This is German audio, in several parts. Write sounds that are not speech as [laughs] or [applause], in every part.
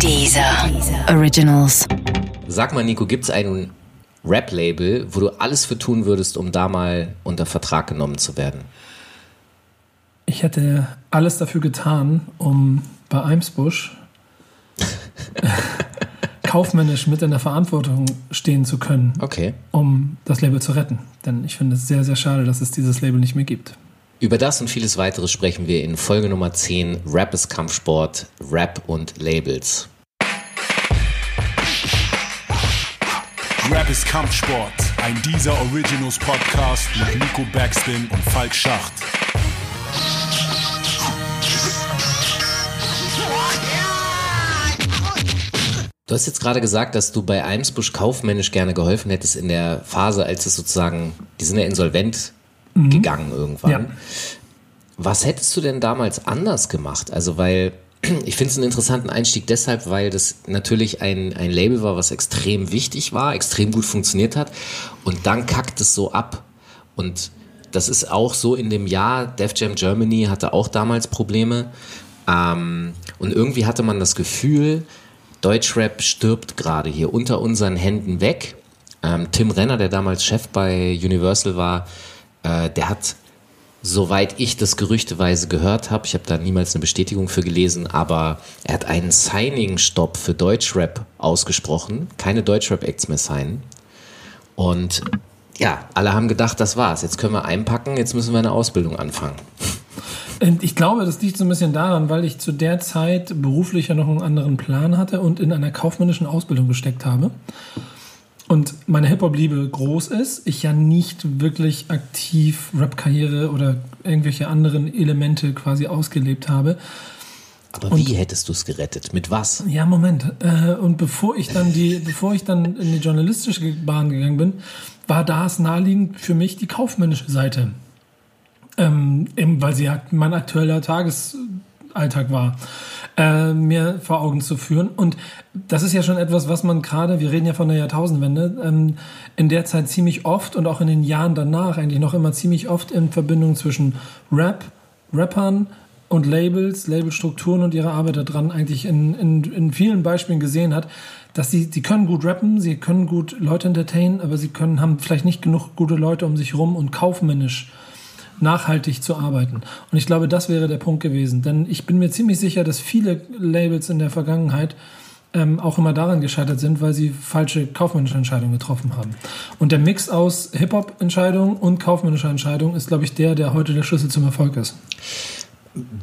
Dieser Originals. Sag mal, Nico, gibt es ein Rap-Label, wo du alles für tun würdest, um da mal unter Vertrag genommen zu werden? Ich hätte alles dafür getan, um bei Eimsbusch [laughs] kaufmännisch mit in der Verantwortung stehen zu können, Okay. um das Label zu retten. Denn ich finde es sehr, sehr schade, dass es dieses Label nicht mehr gibt. Über das und vieles weiteres sprechen wir in Folge Nummer 10 Rap ist Kampfsport, Rap und Labels. Rap ist Kampfsport, ein dieser Originals Podcast mit Nico Backspin und Falk Schacht. Du hast jetzt gerade gesagt, dass du bei Eimsbusch kaufmännisch gerne geholfen hättest in der Phase, als es sozusagen, die sind ja insolvent gegangen irgendwann. Ja. Was hättest du denn damals anders gemacht? Also, weil [clears throat] ich finde es einen interessanten Einstieg deshalb, weil das natürlich ein, ein Label war, was extrem wichtig war, extrem gut funktioniert hat und dann kackt es so ab. Und das ist auch so in dem Jahr, Def Jam Germany hatte auch damals Probleme. Ähm, und irgendwie hatte man das Gefühl, Deutschrap stirbt gerade hier unter unseren Händen weg. Ähm, Tim Renner, der damals Chef bei Universal war, äh, der hat, soweit ich das gerüchteweise gehört habe, ich habe da niemals eine Bestätigung für gelesen, aber er hat einen Signing-Stopp für Deutschrap ausgesprochen. Keine Deutschrap-Acts mehr signen. Und ja, alle haben gedacht, das war's. Jetzt können wir einpacken, jetzt müssen wir eine Ausbildung anfangen. Und ich glaube, das liegt so ein bisschen daran, weil ich zu der Zeit beruflich ja noch einen anderen Plan hatte und in einer kaufmännischen Ausbildung gesteckt habe. Und meine Hip-Hop-Liebe groß ist, ich ja nicht wirklich aktiv Rap-Karriere oder irgendwelche anderen Elemente quasi ausgelebt habe. Aber wie hättest du es gerettet? Mit was? Ja, Moment. Äh, und bevor ich dann die, [laughs] bevor ich dann in die journalistische Bahn gegangen bin, war das naheliegend für mich die kaufmännische Seite. Ähm, eben weil sie halt mein aktueller Tagesalltag war, äh, mir vor Augen zu führen. Und das ist ja schon etwas, was man gerade, wir reden ja von der Jahrtausendwende, ähm, in der Zeit ziemlich oft und auch in den Jahren danach eigentlich noch immer ziemlich oft in Verbindung zwischen Rap, Rappern und Labels, Labelstrukturen und ihre Arbeit daran eigentlich in, in, in vielen Beispielen gesehen hat, dass sie, sie können gut rappen, sie können gut Leute entertainen, aber sie können, haben vielleicht nicht genug gute Leute um sich rum und kaufmännisch nachhaltig zu arbeiten. Und ich glaube, das wäre der Punkt gewesen. Denn ich bin mir ziemlich sicher, dass viele Labels in der Vergangenheit ähm, auch immer daran gescheitert sind, weil sie falsche kaufmännische Entscheidungen getroffen haben. Und der Mix aus Hip-Hop-Entscheidungen und kaufmännischer Entscheidungen ist, glaube ich, der, der heute der Schlüssel zum Erfolg ist.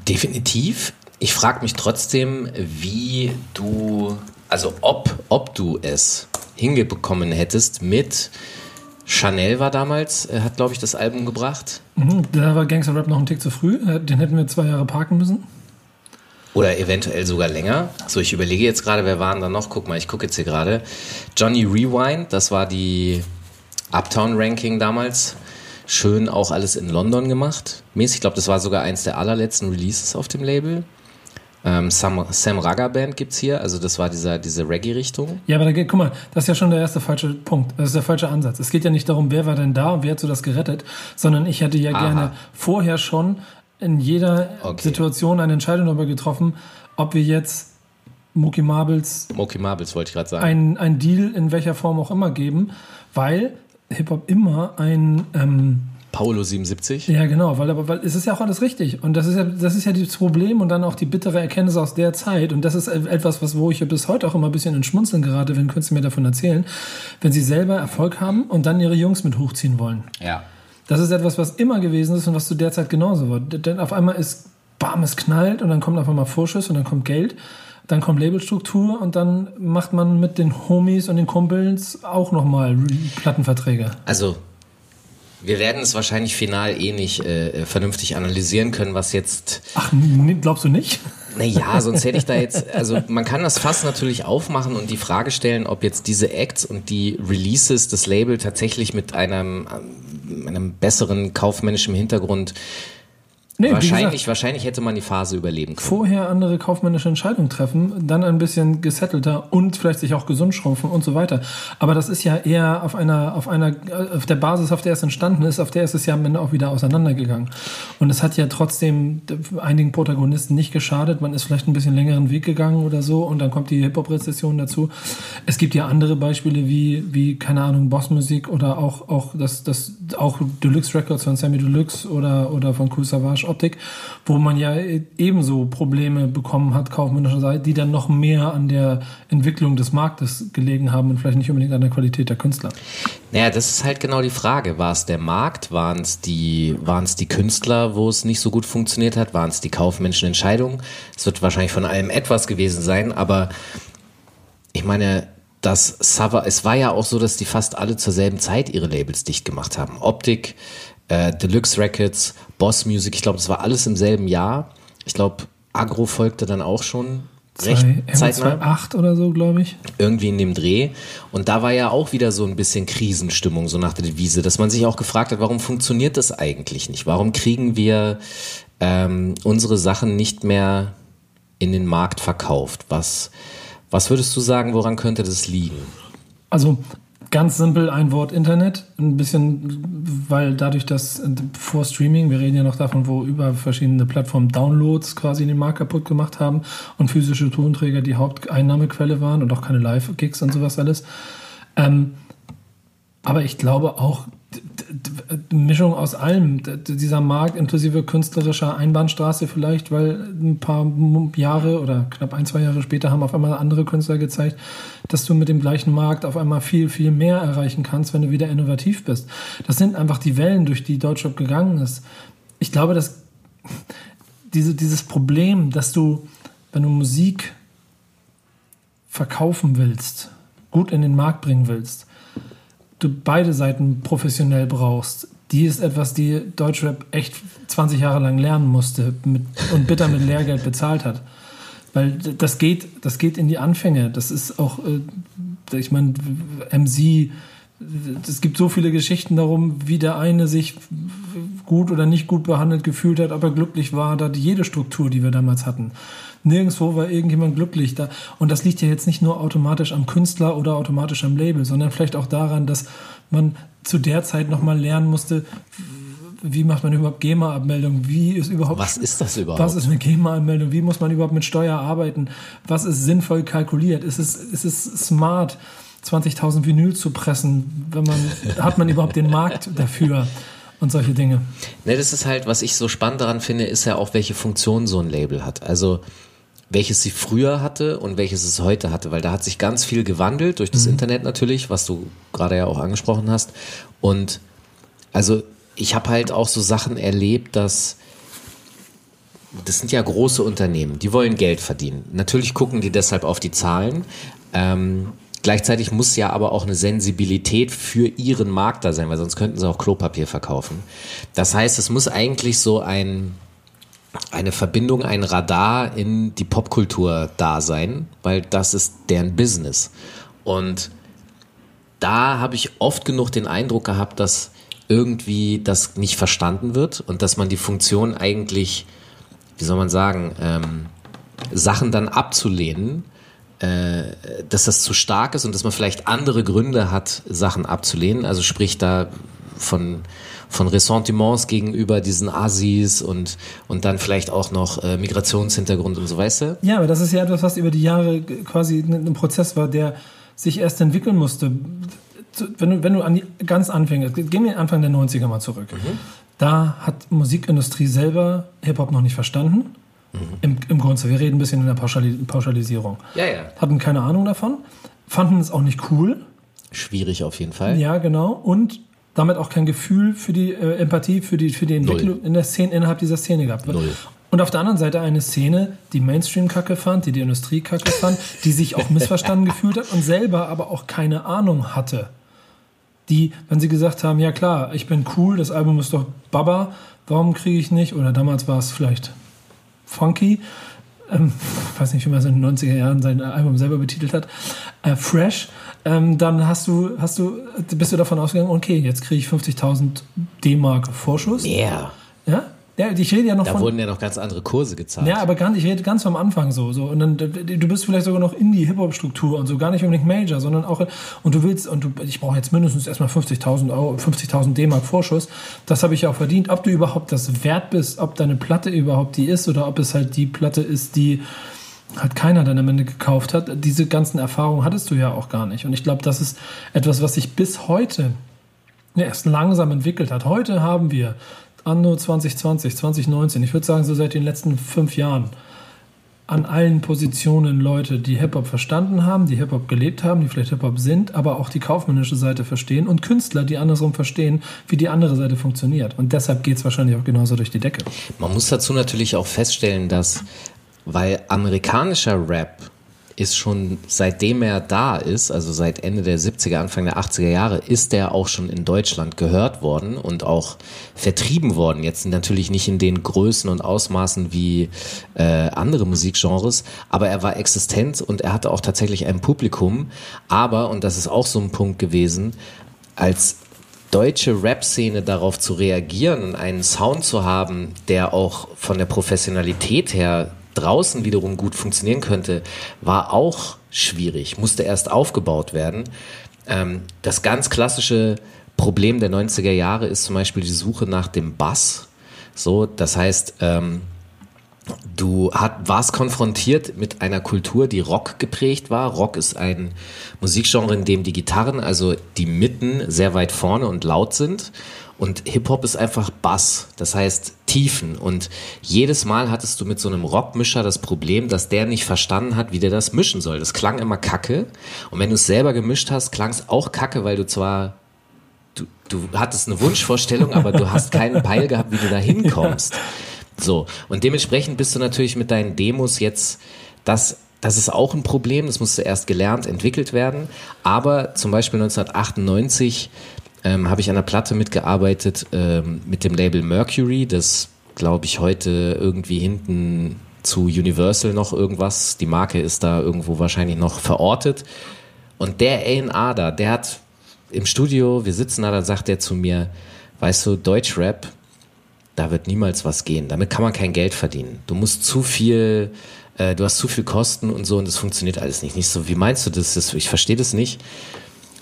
Definitiv. Ich frage mich trotzdem, wie du, also ob, ob du es hingebekommen hättest mit Chanel war damals, äh, hat glaube ich das Album gebracht. Mhm, da war Gangster Rap noch ein Tick zu früh. Äh, Den hätten wir zwei Jahre parken müssen. Oder eventuell sogar länger. So, ich überlege jetzt gerade, wer waren da noch? Guck mal, ich gucke jetzt hier gerade. Johnny Rewind, das war die Uptown Ranking damals. Schön auch alles in London gemacht. Mäßig, ich glaube, das war sogar eins der allerletzten Releases auf dem Label. Ähm, Sam, Sam Raga Band gibt's hier, also das war dieser, diese Reggae-Richtung. Ja, aber da geht, guck mal, das ist ja schon der erste falsche Punkt. Das ist der falsche Ansatz. Es geht ja nicht darum, wer war denn da und wer hat so das gerettet, sondern ich hätte ja Aha. gerne vorher schon in jeder Okay. Situation eine Entscheidung darüber getroffen, ob wir jetzt Mookie Marbles Moki Marbles wollte ich gerade sagen. ein, ein Deal in welcher Form auch immer geben, weil Hip-Hop immer ein ähm, Paolo 77. Ja, genau, weil, aber, weil es ist ja auch alles richtig. Und das ist ja, das ist ja das Problem und dann auch die bittere Erkenntnis aus der Zeit. Und das ist etwas, was, wo ich ja bis heute auch immer ein bisschen in Schmunzeln gerate, wenn Künstler mir davon erzählen, wenn sie selber Erfolg haben und dann ihre Jungs mit hochziehen wollen. Ja. Das ist etwas, was immer gewesen ist und was zu der Zeit genauso war. Denn auf einmal ist, bam, es knallt und dann kommt auf einmal Vorschuss und dann kommt Geld. Dann kommt Labelstruktur und dann macht man mit den Homies und den Kumpels auch nochmal Plattenverträge. Also, wir werden es wahrscheinlich final eh nicht äh, vernünftig analysieren können, was jetzt Ach, glaubst du nicht? Naja, sonst hätte ich da jetzt, also man kann das Fass natürlich aufmachen und die Frage stellen, ob jetzt diese Acts und die Releases des Label tatsächlich mit einem, ähm, einem besseren kaufmännischen Hintergrund Nee, wahrscheinlich, gesagt, wahrscheinlich hätte man die Phase überleben können. Vorher andere kaufmännische Entscheidungen treffen, dann ein bisschen gesettelter und vielleicht sich auch gesund schrumpfen und so weiter. Aber das ist ja eher auf einer, auf einer, auf der Basis, auf der es entstanden ist, auf der ist es ja am Ende auch wieder auseinandergegangen. Und es hat ja trotzdem einigen Protagonisten nicht geschadet. Man ist vielleicht ein bisschen längeren Weg gegangen oder so und dann kommt die Hip-Hop-Rezession dazu. Es gibt ja andere Beispiele wie, wie, keine Ahnung, Bossmusik oder auch, auch das, das, auch Deluxe Records von Sammy Deluxe oder, oder von Cool Savage Optik, wo man ja ebenso Probleme bekommen hat, kaufmännischer Seite, die dann noch mehr an der Entwicklung des Marktes gelegen haben und vielleicht nicht unbedingt an der Qualität der Künstler. Naja, das ist halt genau die Frage. War es der Markt? Waren es die, waren es die Künstler, wo es nicht so gut funktioniert hat? Waren es die kaufmännischen Entscheidungen? Es wird wahrscheinlich von allem etwas gewesen sein, aber ich meine, das Sava, es war ja auch so, dass die fast alle zur selben Zeit ihre Labels dicht gemacht haben. Optik, äh, Deluxe Records, Boss Music, ich glaube, das war alles im selben Jahr. Ich glaube, Agro folgte dann auch schon recht zeitnah. 8 oder so, glaube ich. Irgendwie in dem Dreh. Und da war ja auch wieder so ein bisschen Krisenstimmung, so nach der Devise, dass man sich auch gefragt hat, warum funktioniert das eigentlich nicht? Warum kriegen wir ähm, unsere Sachen nicht mehr in den Markt verkauft? Was, was würdest du sagen, woran könnte das liegen? Also Ganz simpel ein Wort Internet. Ein bisschen, weil dadurch, dass vor Streaming, wir reden ja noch davon, wo über verschiedene Plattformen Downloads quasi den Markt kaputt gemacht haben und physische Tonträger die Haupteinnahmequelle waren und auch keine Live-Gigs und sowas alles. Ähm, aber ich glaube auch, Mischung aus allem. Dieser Markt inklusive künstlerischer Einbahnstraße vielleicht, weil ein paar Jahre oder knapp ein, zwei Jahre später haben auf einmal andere Künstler gezeigt, dass du mit dem gleichen Markt auf einmal viel, viel mehr erreichen kannst, wenn du wieder innovativ bist. Das sind einfach die Wellen, durch die Deutschrap gegangen ist. Ich glaube, dass [laughs] diese, dieses Problem, dass du, wenn du Musik verkaufen willst, gut in den Markt bringen willst, du beide Seiten professionell brauchst, die ist etwas, die Deutschrap echt 20 Jahre lang lernen musste mit, und bitter mit Lehrgeld bezahlt hat. Weil das geht, das geht in die Anfänge. Das ist auch, äh, ich meine, MC, es gibt so viele Geschichten darum, wie der eine sich gut oder nicht gut behandelt gefühlt hat, aber glücklich war, da jede Struktur, die wir damals hatten. Nirgendwo war irgendjemand glücklich. Da. Und das liegt ja jetzt nicht nur automatisch am Künstler oder automatisch am Label, sondern vielleicht auch daran, dass man zu der Zeit nochmal lernen musste, wie macht man überhaupt GEMA-Abmeldung? Wie ist überhaupt. Was ist das überhaupt? Was ist eine GEMA-Anmeldung? Wie muss man überhaupt mit Steuer arbeiten? Was ist sinnvoll kalkuliert? Ist es, ist es smart, 20.000 Vinyl zu pressen? Wenn man, [laughs] hat man überhaupt den Markt dafür? Und solche Dinge. Ne, das ist halt, was ich so spannend daran finde, ist ja auch, welche Funktion so ein Label hat. Also, welches sie früher hatte und welches es heute hatte, weil da hat sich ganz viel gewandelt durch das mhm. Internet natürlich, was du gerade ja auch angesprochen hast. Und also ich habe halt auch so Sachen erlebt, dass das sind ja große Unternehmen, die wollen Geld verdienen. Natürlich gucken die deshalb auf die Zahlen. Ähm, gleichzeitig muss ja aber auch eine Sensibilität für ihren Markt da sein, weil sonst könnten sie auch Klopapier verkaufen. Das heißt, es muss eigentlich so ein eine Verbindung, ein Radar in die Popkultur da sein, weil das ist deren Business. Und da habe ich oft genug den Eindruck gehabt, dass irgendwie das nicht verstanden wird und dass man die Funktion eigentlich, wie soll man sagen, ähm, Sachen dann abzulehnen, äh, dass das zu stark ist und dass man vielleicht andere Gründe hat, Sachen abzulehnen. Also sprich da von von Ressentiments gegenüber diesen Asis und, und dann vielleicht auch noch äh, Migrationshintergrund und so, weißt du? Ja, aber das ist ja etwas, was über die Jahre quasi ein Prozess war, der sich erst entwickeln musste wenn du, wenn du an die ganz Anfänge, gehen wir Anfang der 90er mal zurück. Mhm. Da hat Musikindustrie selber Hip-Hop noch nicht verstanden. Mhm. Im, Im Grunde, wir reden ein bisschen in der Pauschali Pauschalisierung. Ja, ja. Hatten keine Ahnung davon, fanden es auch nicht cool. Schwierig auf jeden Fall. Ja, genau. Und damit auch kein Gefühl für die äh, Empathie, für die, für die Entwicklung Null. in der Szene, innerhalb dieser Szene gehabt. Null. Und auf der anderen Seite eine Szene, die Mainstream-Kacke fand, die die Industrie-Kacke fand, die sich auch missverstanden [laughs] gefühlt hat und selber aber auch keine Ahnung hatte die, wenn sie gesagt haben, ja klar, ich bin cool, das Album ist doch Baba, warum kriege ich nicht, oder damals war es vielleicht Funky, ähm, weiß nicht, wie man es in den 90er Jahren sein Album selber betitelt hat, äh, Fresh, ähm, dann hast du, hast du, bist du davon ausgegangen, okay, jetzt kriege ich 50.000 D-Mark Vorschuss. Yeah. Ja. Ich rede ja noch da von. wurden ja noch ganz andere Kurse gezahlt. Ja, aber ganz, ich rede ganz vom Anfang so, so. Und dann, du bist vielleicht sogar noch in die Hip-Hop-Struktur und so, gar nicht unbedingt Major, sondern auch, und du willst, und du, ich brauche jetzt mindestens erstmal 50.000 Euro, 50.000 D-Mark Vorschuss. Das habe ich ja auch verdient. Ob du überhaupt das wert bist, ob deine Platte überhaupt die ist oder ob es halt die Platte ist, die halt keiner dann am Ende gekauft hat. Diese ganzen Erfahrungen hattest du ja auch gar nicht. Und ich glaube, das ist etwas, was sich bis heute erst langsam entwickelt hat. Heute haben wir Anno 2020, 2019, ich würde sagen so seit den letzten fünf Jahren, an allen Positionen Leute, die Hip-Hop verstanden haben, die Hip-Hop gelebt haben, die vielleicht Hip-Hop sind, aber auch die kaufmännische Seite verstehen und Künstler, die andersrum verstehen, wie die andere Seite funktioniert. Und deshalb geht es wahrscheinlich auch genauso durch die Decke. Man muss dazu natürlich auch feststellen, dass, weil amerikanischer Rap ist schon seitdem er da ist, also seit Ende der 70er, Anfang der 80er Jahre, ist er auch schon in Deutschland gehört worden und auch vertrieben worden. Jetzt natürlich nicht in den Größen und Ausmaßen wie äh, andere Musikgenres, aber er war existent und er hatte auch tatsächlich ein Publikum. Aber, und das ist auch so ein Punkt gewesen, als deutsche Rap-Szene darauf zu reagieren und einen Sound zu haben, der auch von der Professionalität her draußen wiederum gut funktionieren könnte, war auch schwierig, musste erst aufgebaut werden. Ähm, das ganz klassische Problem der 90er Jahre ist zum Beispiel die Suche nach dem Bass. So, das heißt, ähm, Du hat, warst konfrontiert mit einer Kultur, die Rock geprägt war. Rock ist ein Musikgenre, in dem die Gitarren, also die Mitten, sehr weit vorne und laut sind. Und Hip-Hop ist einfach Bass, das heißt Tiefen. Und jedes Mal hattest du mit so einem Rockmischer das Problem, dass der nicht verstanden hat, wie der das mischen soll. Das klang immer kacke. Und wenn du es selber gemischt hast, klang es auch kacke, weil du zwar, du, du hattest eine Wunschvorstellung, aber du hast keinen Peil gehabt, wie du da hinkommst. So. Und dementsprechend bist du natürlich mit deinen Demos jetzt, das, das ist auch ein Problem, das musste erst gelernt, entwickelt werden. Aber zum Beispiel 1998 ähm, habe ich an der Platte mitgearbeitet ähm, mit dem Label Mercury, das glaube ich heute irgendwie hinten zu Universal noch irgendwas. Die Marke ist da irgendwo wahrscheinlich noch verortet. Und der A&R da, der hat im Studio, wir sitzen da, dann sagt er zu mir, weißt du, Deutschrap, da wird niemals was gehen. Damit kann man kein Geld verdienen. Du musst zu viel, äh, du hast zu viel Kosten und so und das funktioniert alles nicht. Nicht so, wie meinst du das? das ich verstehe das nicht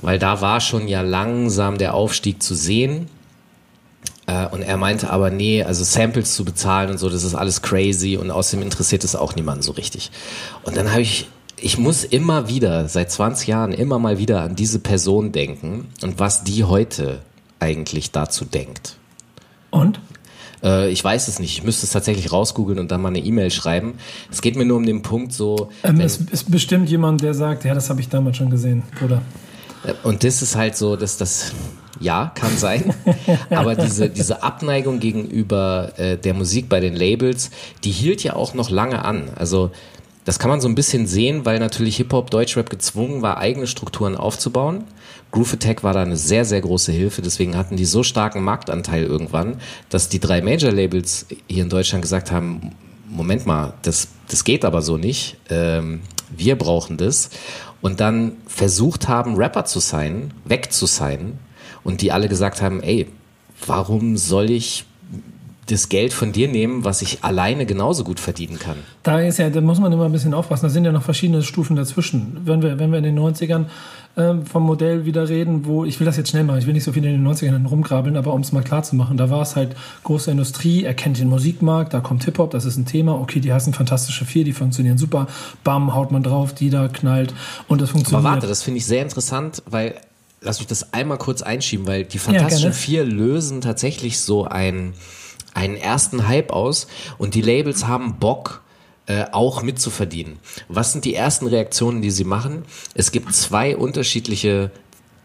weil da war schon ja langsam der Aufstieg zu sehen. Äh, und er meinte aber, nee, also Samples zu bezahlen und so, das ist alles crazy und außerdem interessiert es auch niemanden so richtig. Und dann habe ich, ich muss immer wieder, seit 20 Jahren, immer mal wieder an diese Person denken und was die heute eigentlich dazu denkt. Und? Äh, ich weiß es nicht. Ich müsste es tatsächlich rausgoogeln und dann mal eine E-Mail schreiben. Es geht mir nur um den Punkt so. Ähm, es ist bestimmt jemand, der sagt, ja, das habe ich damals schon gesehen, oder? Und das ist halt so, dass das, ja, kann sein. [laughs] Aber diese, diese Abneigung gegenüber äh, der Musik bei den Labels, die hielt ja auch noch lange an. Also, das kann man so ein bisschen sehen, weil natürlich Hip-Hop, Deutschrap gezwungen war, eigene Strukturen aufzubauen. Groove Attack war da eine sehr, sehr große Hilfe. Deswegen hatten die so starken Marktanteil irgendwann, dass die drei Major-Labels hier in Deutschland gesagt haben, Moment mal, das, das geht aber so nicht. Ähm, wir brauchen das und dann versucht haben, Rapper zu sein, weg zu sein und die alle gesagt haben, ey, warum soll ich das Geld von dir nehmen, was ich alleine genauso gut verdienen kann. Da ist ja, da muss man immer ein bisschen aufpassen. Da sind ja noch verschiedene Stufen dazwischen. Wenn wir, wenn wir in den 90ern äh, vom Modell wieder reden, wo, ich will das jetzt schnell machen, ich will nicht so viel in den 90ern rumgrabbeln, aber um es mal klar zu machen, da war es halt große Industrie, erkennt den Musikmarkt, da kommt Hip-Hop, das ist ein Thema, okay, die heißen Fantastische Vier, die funktionieren super, bam, haut man drauf, die da knallt und das funktioniert. Aber warte, das finde ich sehr interessant, weil lass mich das einmal kurz einschieben, weil die Fantastischen ja, Vier lösen tatsächlich so ein einen ersten Hype aus und die Labels haben Bock, äh, auch mitzuverdienen. Was sind die ersten Reaktionen, die sie machen? Es gibt zwei unterschiedliche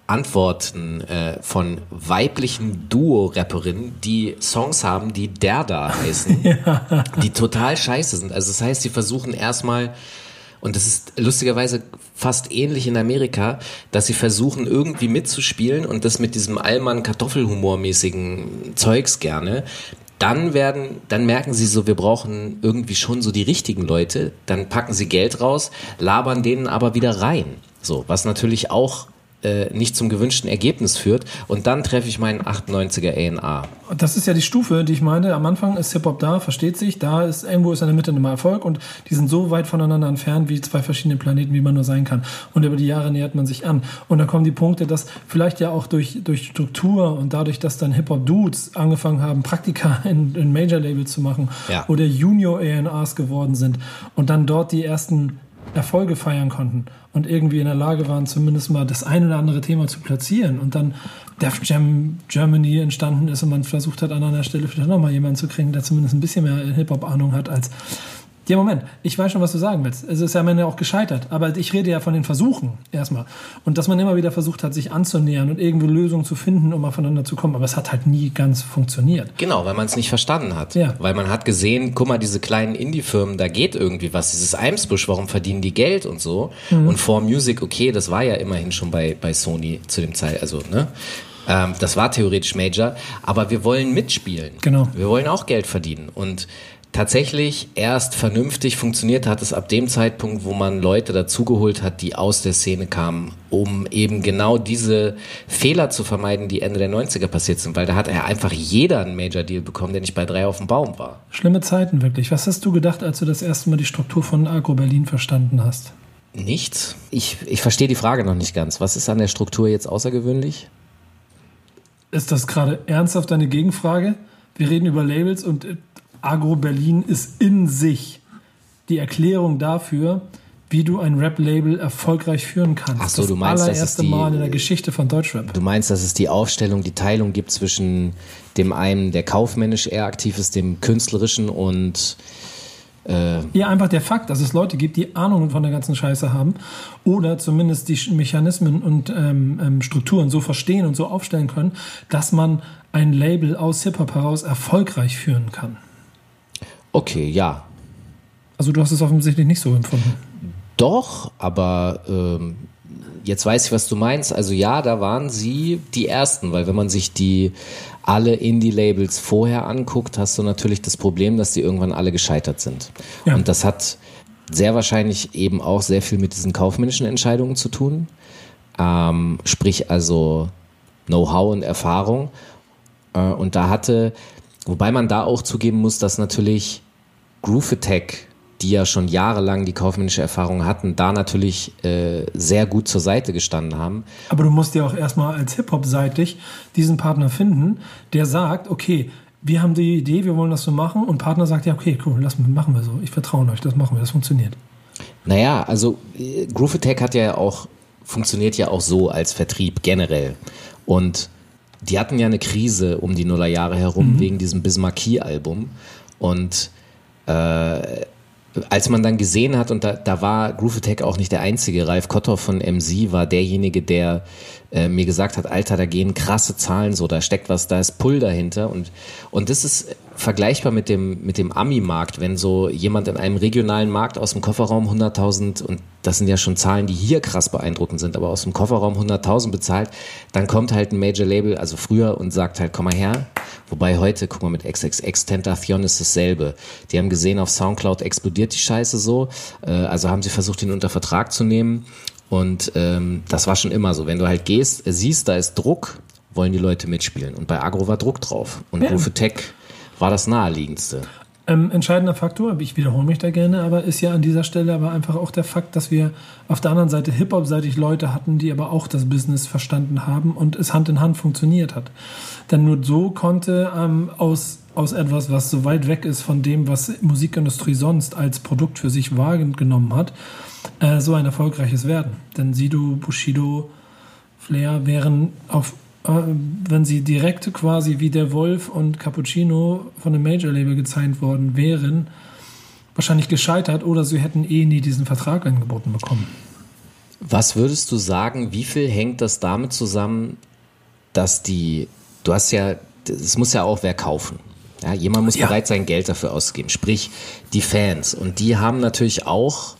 Antworten äh, von weiblichen Duo-Rapperinnen, die Songs haben, die der da [laughs] heißen, ja. die total scheiße sind. Also das heißt, sie versuchen erstmal und das ist lustigerweise fast ähnlich in Amerika, dass sie versuchen irgendwie mitzuspielen und das mit diesem Allmann Kartoffelhumor mäßigen Zeugs gerne dann werden, dann merken sie so, wir brauchen irgendwie schon so die richtigen Leute, dann packen sie Geld raus, labern denen aber wieder rein. So, was natürlich auch äh, nicht zum gewünschten Ergebnis führt. Und dann treffe ich meinen 98er A&A. Das ist ja die Stufe, die ich meine. Am Anfang ist Hip-Hop da, versteht sich, da ist irgendwo ist in der Mitte immer Erfolg und die sind so weit voneinander entfernt wie zwei verschiedene Planeten, wie man nur sein kann. Und über die Jahre nähert man sich an. Und dann kommen die Punkte, dass vielleicht ja auch durch, durch Struktur und dadurch, dass dann Hip-Hop-Dudes angefangen haben, Praktika in, in Major-Labels zu machen Ja. oder Junior A&Rs geworden sind und dann dort die ersten Erfolge feiern konnten und irgendwie in der Lage waren, zumindest mal das ein oder andere Thema zu platzieren. Und dann Def Jam Germany entstanden ist und man versucht hat, an einer Stelle vielleicht nochmal jemanden zu kriegen, der zumindest ein bisschen mehr Hip-Hop-Ahnung hat als ja, Moment, ich weiß schon, was du sagen willst. Es ist ja am Ende auch gescheitert. Aber ich rede ja von den Versuchen erstmal. Und dass man immer wieder versucht hat, sich anzunähern und irgendwie Lösungen zu finden, um aufeinander zu kommen. Aber es hat halt nie ganz funktioniert. Genau, weil man es nicht verstanden hat. Ja. Weil man hat gesehen, guck mal, diese kleinen Indie-Firmen, da geht irgendwie was. Dieses Eimsbusch, warum verdienen die Geld und so? Mhm. Und For Music, okay, das war ja immerhin schon bei, bei Sony zu dem Zeit, also, ne? Ähm, das war theoretisch Major, aber wir wollen mitspielen. Genau. Wir wollen auch Geld verdienen. Und tatsächlich erst vernünftig funktioniert hat es ab dem Zeitpunkt, wo man Leute dazugeholt hat, die aus der Szene kamen, um eben genau diese Fehler zu vermeiden, die Ende der 90er passiert sind, weil da hat er einfach jeder einen Major-Deal bekommen, der nicht bei drei auf dem Baum war. Schlimme Zeiten wirklich. Was hast du gedacht, als du das erste Mal die Struktur von Agro Berlin verstanden hast? Nichts. Ich, ich verstehe die Frage noch nicht ganz. Was ist an der Struktur jetzt außergewöhnlich? Ist das gerade ernsthaft deine Gegenfrage? Wir reden über Labels und äh, Agro Berlin ist in sich die Erklärung dafür, wie du ein Rap-Label erfolgreich führen kannst. Ach so, das du meinst, das ist allererste die- Mal in der Geschichte von Deutschrap. Du meinst, dass es die Aufstellung, die Teilung gibt zwischen dem einen, der kaufmännisch eher aktiv ist, dem künstlerischen und Ja, einfach der Fakt, dass es Leute gibt, die Ahnung von der ganzen Scheiße haben oder zumindest die Mechanismen und ähm, ähm, Strukturen so verstehen und so aufstellen können, dass man ein Label aus Hip-Hop heraus erfolgreich führen kann. Okay, ja, Also du hast es offensichtlich nicht so empfunden. Doch, aber ähm, jetzt weiß ich, was du meinst. Also ja, da waren sie die Ersten, weil wenn man sich die alle Indie-Labels vorher anguckt, hast du natürlich das Problem, dass die irgendwann alle gescheitert sind. Ja. Und das hat sehr wahrscheinlich eben auch sehr viel mit diesen kaufmännischen Entscheidungen zu tun. Ähm, sprich also Know-how und Erfahrung. Äh, und da hatte, wobei man da auch zugeben muss, dass natürlich Groove Attack, die ja schon jahrelang die kaufmännische Erfahrung hatten, da natürlich äh, sehr gut zur Seite gestanden haben. Aber du musst ja auch erstmal als Hip-Hop-seitig diesen Partner finden, der sagt, okay, wir haben die Idee, wir wollen das so machen und Partner sagt, ja, okay, cool, lass, machen wir so. Ich vertraue euch, das machen wir, das funktioniert. Naja, also äh, Groove Attack hat ja auch, funktioniert ja auch so als Vertrieb generell. Und die hatten ja eine Krise um die Nullerjahre herum wegen diesem Bismarcky-Album. Und äh, als man dann gesehen hat, und da, da war Groove Attack auch nicht der einzige, Ralf Kotter von MC war derjenige, der äh, mir gesagt hat, Alter, da gehen krasse Zahlen so, da steckt was, da ist Pull dahinter. Und, und das ist vergleichbar mit dem, mit dem Ami-Markt, wenn so jemand in einem regionalen Markt aus dem Kofferraum 100.000, und das sind ja schon Zahlen, die hier krass beeindruckend sind, aber aus dem Kofferraum 100.000 bezahlt, dann kommt halt ein Major-Label, also früher, und sagt halt, komm mal her. Wobei heute, guck mal, mit XXX Tentacion ist dasselbe. Die haben gesehen, auf Soundcloud explodiert die Scheiße so, äh, also haben sie versucht, ihn unter Vertrag zu nehmen. Und ähm, das war schon immer so. Wenn du halt gehst, siehst, da ist Druck, wollen die Leute mitspielen. Und bei Agro war Druck drauf. Und Ja. Groove Tech war das naheliegendste. Ähm, entscheidender Faktor, ich wiederhole mich da gerne, aber ist ja an dieser Stelle aber einfach auch der Fakt, dass wir auf der anderen Seite Hip-Hop-seitig Leute hatten, die aber auch das Business verstanden haben und es Hand in Hand funktioniert hat. Denn nur so konnte ähm, aus, aus etwas, was so weit weg ist von dem, was Musikindustrie sonst als Produkt für sich wahrgenommen hat, äh, so ein erfolgreiches werden. Denn Sido, Bushido, Flair wären auf wenn sie direkt quasi wie der Wolf und Cappuccino von einem Major-Label gezeigt worden wären, wahrscheinlich gescheitert oder sie hätten eh nie diesen Vertrag angeboten bekommen. Was würdest du sagen, wie viel hängt das damit zusammen, dass die, du hast ja, es muss ja auch wer kaufen. Ja, jemand muss Ja. bereit sein, Geld dafür auszugeben. Sprich, die Fans. Und die haben natürlich auch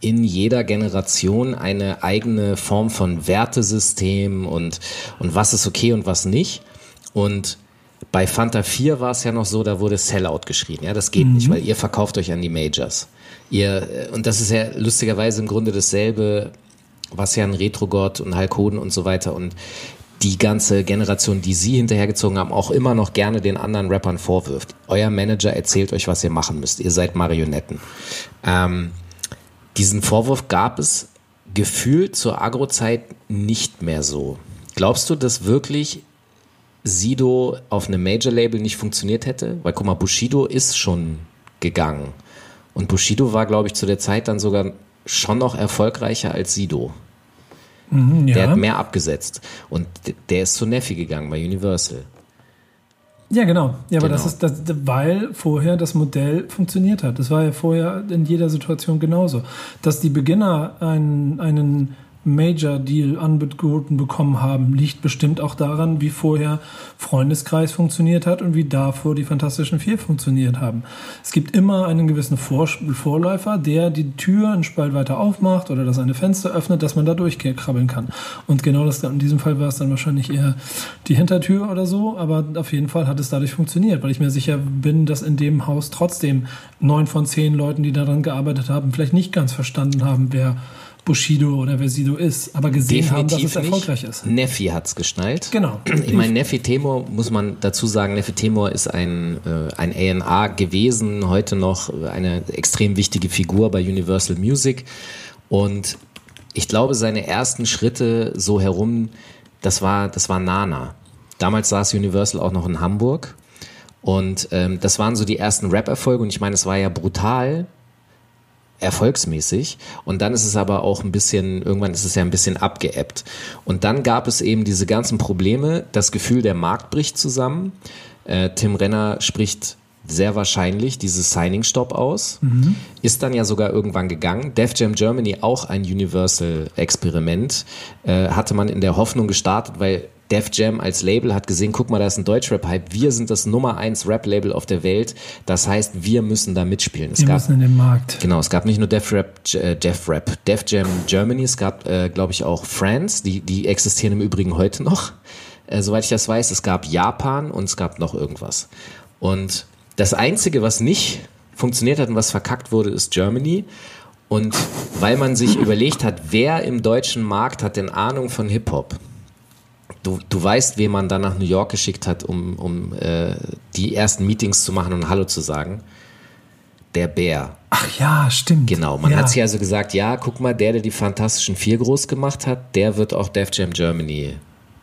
in jeder Generation eine eigene Form von Wertesystem und, und was ist okay und was nicht. Und bei Fanta 4 war es ja noch so, da wurde Sellout geschrien. Ja, das geht nicht, weil ihr verkauft euch an die Majors. Ihr, äh, und das ist ja lustigerweise im Grunde dasselbe, Bastian Retrogott und Hulk Hoden und so weiter und die ganze Generation, die sie hinterhergezogen haben, auch immer noch gerne den anderen Rappern vorwirft. Euer Manager erzählt euch, was ihr machen müsst. Ihr seid Marionetten. Ähm, diesen Vorwurf gab es gefühlt zur Agro-Zeit nicht mehr so. Glaubst du, dass wirklich Sido auf einem Major-Label nicht funktioniert hätte? Weil guck mal, Bushido ist schon gegangen. Und Bushido war, glaube ich, zu der Zeit dann sogar schon noch erfolgreicher als Sido. Mhm, ja. Der hat mehr abgesetzt. Und der ist zu Neffi gegangen bei Universal. Ja, genau. Ja, aber Genau. das ist, das, weil vorher das Modell funktioniert hat. Das war ja vorher in jeder Situation genauso. Dass die Beginner einen, einen Major-Deal angeboten bekommen haben, liegt bestimmt auch daran, wie vorher Freundeskreis funktioniert hat und wie davor die Fantastischen Vier funktioniert haben. Es gibt immer einen gewissen Vor Vorläufer, der die Tür einen Spalt weiter aufmacht oder das eine Fenster öffnet, dass man da durchkrabbeln kann. Und genau das, in diesem Fall war es dann wahrscheinlich eher die Hintertür oder so, aber auf jeden Fall hat es dadurch funktioniert, weil ich mir sicher bin, dass in dem Haus trotzdem neun von zehn Leuten, die daran gearbeitet haben, vielleicht nicht ganz verstanden haben, wer Bushido oder wer Sido ist, aber gesehen haben, dass es Definitiv erfolgreich nicht. ist. Neffi hat's geschnallt. Genau. Ich meine, Neffi Temur, muss man dazu sagen, Neffi Temur ist ein, äh, ein A&R gewesen, heute noch eine extrem wichtige Figur bei Universal Music. Und ich glaube, seine ersten Schritte so herum, das war, das war Nana. Damals saß Universal auch noch in Hamburg. Und ähm, das waren so die ersten Rap-Erfolge. Und ich meine, es war ja brutal, erfolgsmäßig und dann ist es aber auch ein bisschen, irgendwann ist es ja ein bisschen abgeebbt. Und dann gab es eben diese ganzen Probleme, das Gefühl, der Markt bricht zusammen. Äh, Tim Renner spricht sehr wahrscheinlich dieses Signing-Stop aus, ist dann ja sogar irgendwann gegangen. Def Jam Germany, auch ein Universal-Experiment, äh, hatte man in der Hoffnung gestartet, weil Def Jam als Label hat gesehen, guck mal, da ist ein Deutschrap-Hype, wir sind das Nummer eins Rap-Label auf der Welt, das heißt, wir müssen da mitspielen. Es Wir gab müssen in den Markt. Genau, es gab nicht nur Def Rap, äh, Def Rap, Def Jam Germany, es gab, äh, glaube ich, auch France, die, die existieren im Übrigen heute noch, äh, soweit ich das weiß. Es gab Japan und es gab noch irgendwas. Und das Einzige, was nicht funktioniert hat und was verkackt wurde, ist Germany. Und weil man sich [laughs] überlegt hat, wer im deutschen Markt hat denn Ahnung von Hip-Hop? Du, du weißt, wen man dann nach New York geschickt hat, um, um äh, die ersten Meetings zu machen und Hallo zu sagen. Der Bär. Ach ja, stimmt. Genau, man ja. hat sich also gesagt, ja, guck mal, der, der die Fantastischen Vier groß gemacht hat, der wird auch Def Jam Germany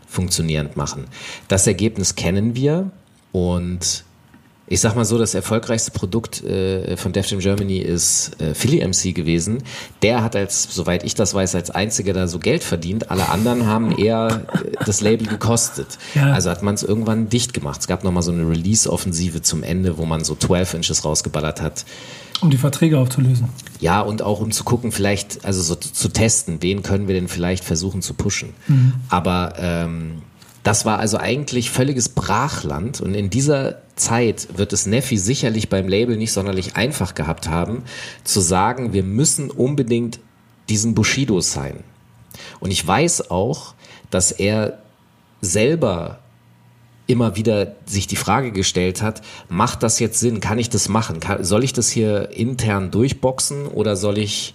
funktionierend machen. Das Ergebnis kennen wir und ich sag mal so, das erfolgreichste Produkt äh, von Def Jam Germany ist äh, Philly MC gewesen. Der hat als, soweit ich das weiß, als einziger da so Geld verdient. Alle anderen haben eher äh, das Label gekostet. Ja. Also hat man es irgendwann dicht gemacht. Es gab nochmal so eine Release-Offensive zum Ende, wo man so 12 Inches rausgeballert hat. Um die Verträge aufzulösen. Ja, und auch um zu gucken, vielleicht, also so zu testen, wen können wir denn vielleicht versuchen zu pushen. Aber ähm, das war also eigentlich völliges Brachland und in dieser Zeit wird es Neffi sicherlich beim Label nicht sonderlich einfach gehabt haben, zu sagen, wir müssen unbedingt diesen Bushido sein. Und ich weiß auch, dass er selber immer wieder sich die Frage gestellt hat, macht das jetzt Sinn? Kann ich das machen? Kann, soll ich das hier intern durchboxen oder soll ich,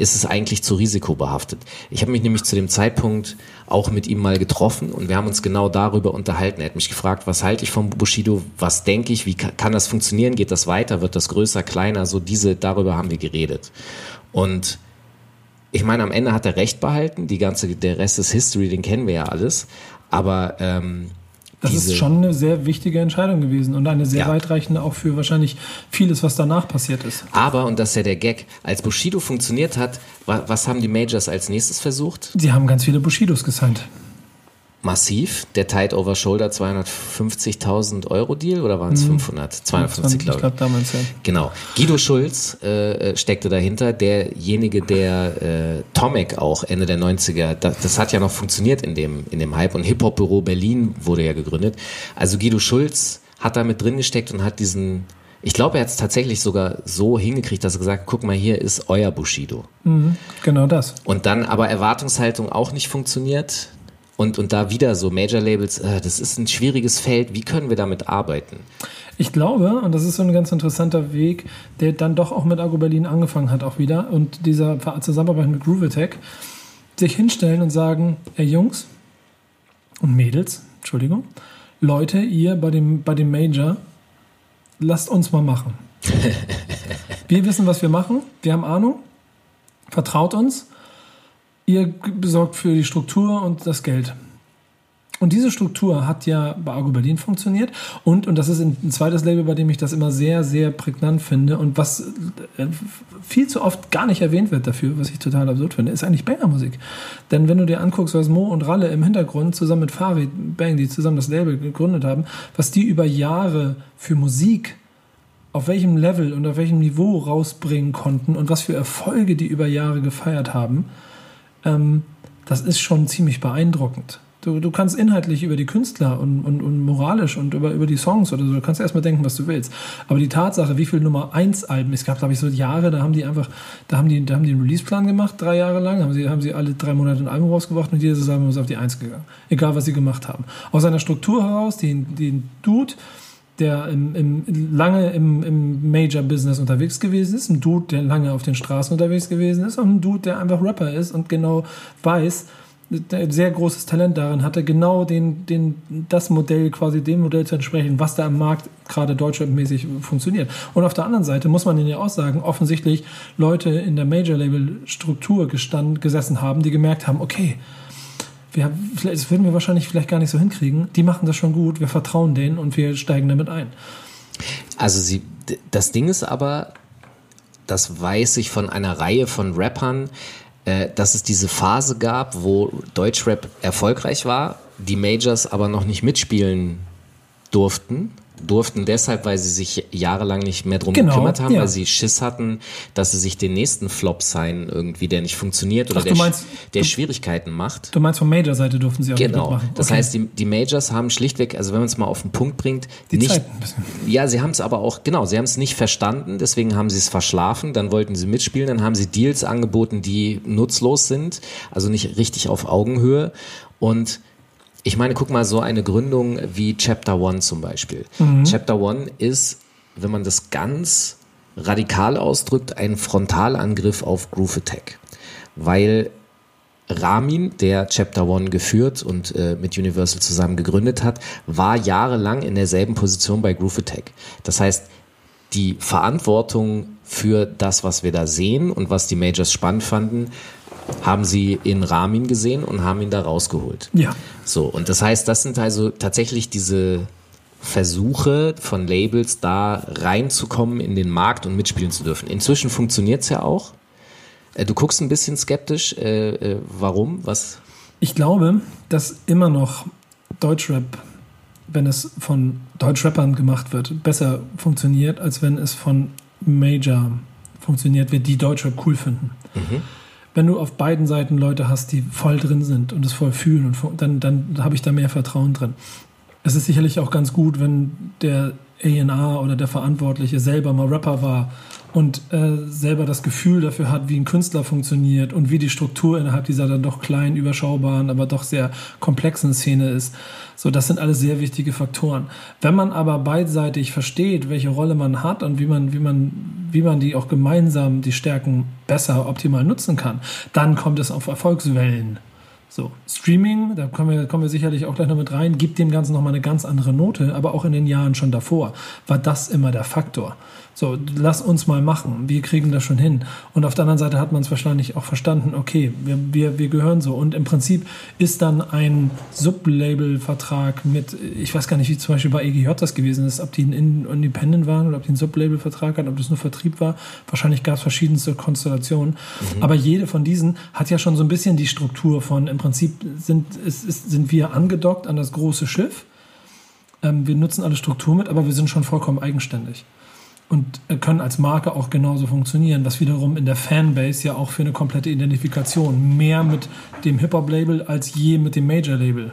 ist es eigentlich zu risikobehaftet? Ich habe mich nämlich zu dem Zeitpunkt auch mit ihm mal getroffen und wir haben uns genau darüber unterhalten. Er hat mich gefragt, was halte ich vom Bushido? Was denke ich? Wie kann, kann das funktionieren? Geht das weiter? Wird das größer, kleiner? So diese, darüber haben wir geredet. Und ich meine, am Ende hat er recht behalten. Die ganze, der Rest ist History, den kennen wir ja alles. Aber ähm, Das ist schon eine sehr wichtige Entscheidung gewesen und eine sehr Ja. weitreichende auch für wahrscheinlich vieles, was danach passiert ist. Aber, und das ist ja der Gag, als Bushido funktioniert hat, wa was haben die Majors als nächstes versucht? Sie haben ganz viele Bushidos gesigned. Massiv, der Tide Over Shoulder 250.000 Euro Deal oder waren es 500? 250, ich glaube ich. glaube damals ja. Genau. Guido Schulz äh, steckte dahinter, derjenige, der äh, Tomek auch Ende der 90er, das, das hat ja noch funktioniert in dem, in dem Hype und Hip-Hop-Büro Berlin wurde ja gegründet. Also Guido Schulz hat da mit drin gesteckt und hat diesen, ich glaube, er hat es tatsächlich sogar so hingekriegt, dass er gesagt hat, guck mal, hier ist euer Bushido. Genau das. Und dann aber Erwartungshaltung auch nicht funktioniert. Und, und da wieder so Major-Labels, äh, das ist ein schwieriges Feld, wie können wir damit arbeiten? Ich glaube, und das ist so ein ganz interessanter Weg, der dann doch auch mit Agro Berlin angefangen hat auch wieder und dieser Zusammenarbeit mit Groove Attack, sich hinstellen und sagen, ey Jungs und Mädels, Entschuldigung, Leute, ihr bei dem, bei dem Major, lasst uns mal machen. [laughs] wir wissen, was wir machen, wir haben Ahnung, vertraut uns, ihr besorgt für die Struktur und das Geld. Und diese Struktur hat ja bei Argo Berlin funktioniert. Und, und das ist ein zweites Label, bei dem ich das immer sehr, sehr prägnant finde und was äh, viel zu oft gar nicht erwähnt wird dafür, was ich total absurd finde, ist eigentlich Banger-Musik. Denn wenn du dir anguckst, was Mo und Ralle im Hintergrund zusammen mit Farid Bang, die zusammen das Label gegründet haben, was die über Jahre für Musik auf welchem Level und auf welchem Niveau rausbringen konnten und was für Erfolge die über Jahre gefeiert haben, ähm, das ist schon ziemlich beeindruckend. Du, du kannst inhaltlich über die Künstler und, und, und moralisch und über, über die Songs oder so, du kannst erstmal denken, was du willst. Aber die Tatsache, wie viele Nummer 1 Alben, es gab, glaube ich, so Jahre, da haben die einfach, da haben die, da haben die einen Release-Plan gemacht, drei Jahre lang, haben sie, haben sie alle drei Monate ein Album rausgebracht und jedes Album ist auf die 1 gegangen. Egal, was sie gemacht haben. Aus einer Struktur heraus, den, den Dude, der im, im, lange im, im Major-Business unterwegs gewesen ist, ein Dude, der lange auf den Straßen unterwegs gewesen ist und ein Dude, der einfach Rapper ist und genau weiß, sehr großes Talent darin hatte, genau den, den, das Modell, quasi dem Modell zu entsprechen, was da am Markt gerade deutschlandmäßig funktioniert. Und auf der anderen Seite muss man ihnen ja auch sagen, offensichtlich Leute in der Major-Label-Struktur gesessen haben, die gemerkt haben, okay, wir, das würden wir wahrscheinlich vielleicht gar nicht so hinkriegen. Die machen das schon gut, wir vertrauen denen und wir steigen damit ein. Also sie, das Ding ist aber, das weiß ich von einer Reihe von Rappern, äh, dass es diese Phase gab, wo Deutschrap erfolgreich war, die Majors aber noch nicht mitspielen durften durften deshalb, weil sie sich jahrelang nicht mehr drum genau, gekümmert haben, ja. weil sie Schiss hatten, dass sie sich den nächsten Flop sein irgendwie, der nicht funktioniert oder Ach, der, meinst, der du, Schwierigkeiten macht. Du meinst von Major-Seite durften sie auch genau. nicht mitmachen. Das heißt, die, die Majors haben schlichtweg, also wenn man es mal auf den Punkt bringt, die nicht. Zeit ein bisschen. Ja, sie haben es aber auch, genau, sie haben es nicht verstanden, deswegen haben sie es verschlafen, dann wollten sie mitspielen, dann haben sie Deals angeboten, die nutzlos sind, also nicht richtig auf Augenhöhe und ich meine, guck mal, so eine Gründung wie Chapter One zum Beispiel. Mhm. Chapter One ist, wenn man das ganz radikal ausdrückt, ein Frontalangriff auf Groove Attack. Weil Ramin, der Chapter One geführt und äh, mit Universal zusammen gegründet hat, war jahrelang in derselben Position bei Groove Attack. Das heißt, die Verantwortung für das, was wir da sehen und was die Majors spannend fanden, haben sie in Ramin gesehen und haben ihn da rausgeholt. Ja. So, und das heißt, das sind also tatsächlich diese Versuche von Labels, da reinzukommen in den Markt und mitspielen zu dürfen. Inzwischen funktioniert es ja auch. Äh, du guckst ein bisschen skeptisch. Äh, äh, warum? Was? Ich glaube, dass immer noch Deutschrap, wenn es von Deutschrappern gemacht wird, besser funktioniert, als wenn es von Major funktioniert wird, die Deutschrap cool finden. Mhm wenn du auf beiden Seiten Leute hast, die voll drin sind und es voll fühlen, und dann, dann habe ich da mehr Vertrauen drin. Es ist sicherlich auch ganz gut, wenn der A&R oder der Verantwortliche selber mal Rapper war und äh, selber das Gefühl dafür hat, wie ein Künstler funktioniert und wie die Struktur innerhalb dieser dann doch kleinen, überschaubaren, aber doch sehr komplexen Szene ist. So, das sind alles sehr wichtige Faktoren. Wenn man aber beidseitig versteht, welche Rolle man hat und wie man, wie man, wie man die auch gemeinsam die Stärken besser optimal nutzen kann, dann kommt es auf Erfolgswellen. So, Streaming, da kommen wir, kommen wir sicherlich auch gleich noch mit rein, gibt dem Ganzen nochmal eine ganz andere Note, aber auch in den Jahren schon davor war das immer der Faktor. So, lass uns mal machen. Wir kriegen das schon hin. Und auf der anderen Seite hat man es wahrscheinlich auch verstanden, okay, wir, wir, wir gehören so. Und im Prinzip ist dann ein Sublabel-Vertrag mit, ich weiß gar nicht, wie zum Beispiel bei EGJ das gewesen ist, ob die ein Independent waren oder ob die einen Sublabel-Vertrag hatten, ob das nur Vertrieb war. Wahrscheinlich gab es verschiedenste Konstellationen. Mhm. Aber jede von diesen hat ja schon so ein bisschen die Struktur von, im Prinzip sind, ist, ist, sind wir angedockt an das große Schiff. Ähm, wir nutzen alle Struktur mit, aber wir sind schon vollkommen eigenständig und können als Marke auch genauso funktionieren, was wiederum in der Fanbase ja auch für eine komplette Identifikation mehr mit dem Hip-Hop-Label als je mit dem Major-Label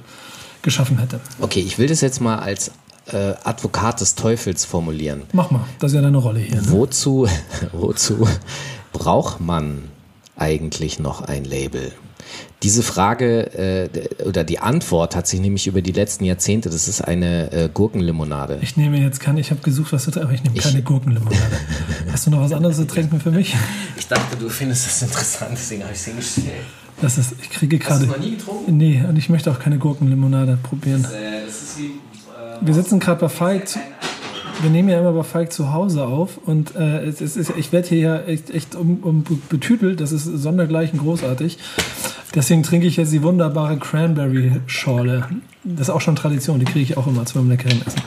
geschaffen hätte. Okay, ich will das jetzt mal als äh, Advokat des Teufels formulieren. Mach mal, das ist ja deine Rolle hier. Ne? Wozu, [laughs] wozu braucht man eigentlich noch ein Label? Diese Frage äh, oder die Antwort hat sich nämlich über die letzten Jahrzehnte, das ist eine äh, Gurkenlimonade. Ich nehme jetzt keine, ich habe gesucht, was du trinken, aber ich nehme keine Gurkenlimonade. Hast du noch was anderes zu trinken für mich? Ich dachte, du findest das interessant, deswegen habe ich es hingestellt. Das ist, ich kriege gerade. Hast du noch nie getrunken? Nee, und ich möchte auch keine Gurkenlimonade probieren. Das, äh, das ist wie, äh, Wir sitzen gerade bei Falk. Wir nehmen ja immer bei Falk zu Hause auf und äh, es ist, ich werde hier ja echt, echt um, um betütelt. Das ist sondergleichen großartig. Deswegen trinke ich jetzt die wunderbare Cranberry-Schorle. Das ist auch schon Tradition, die kriege ich auch immer zu einem leckeren Essen.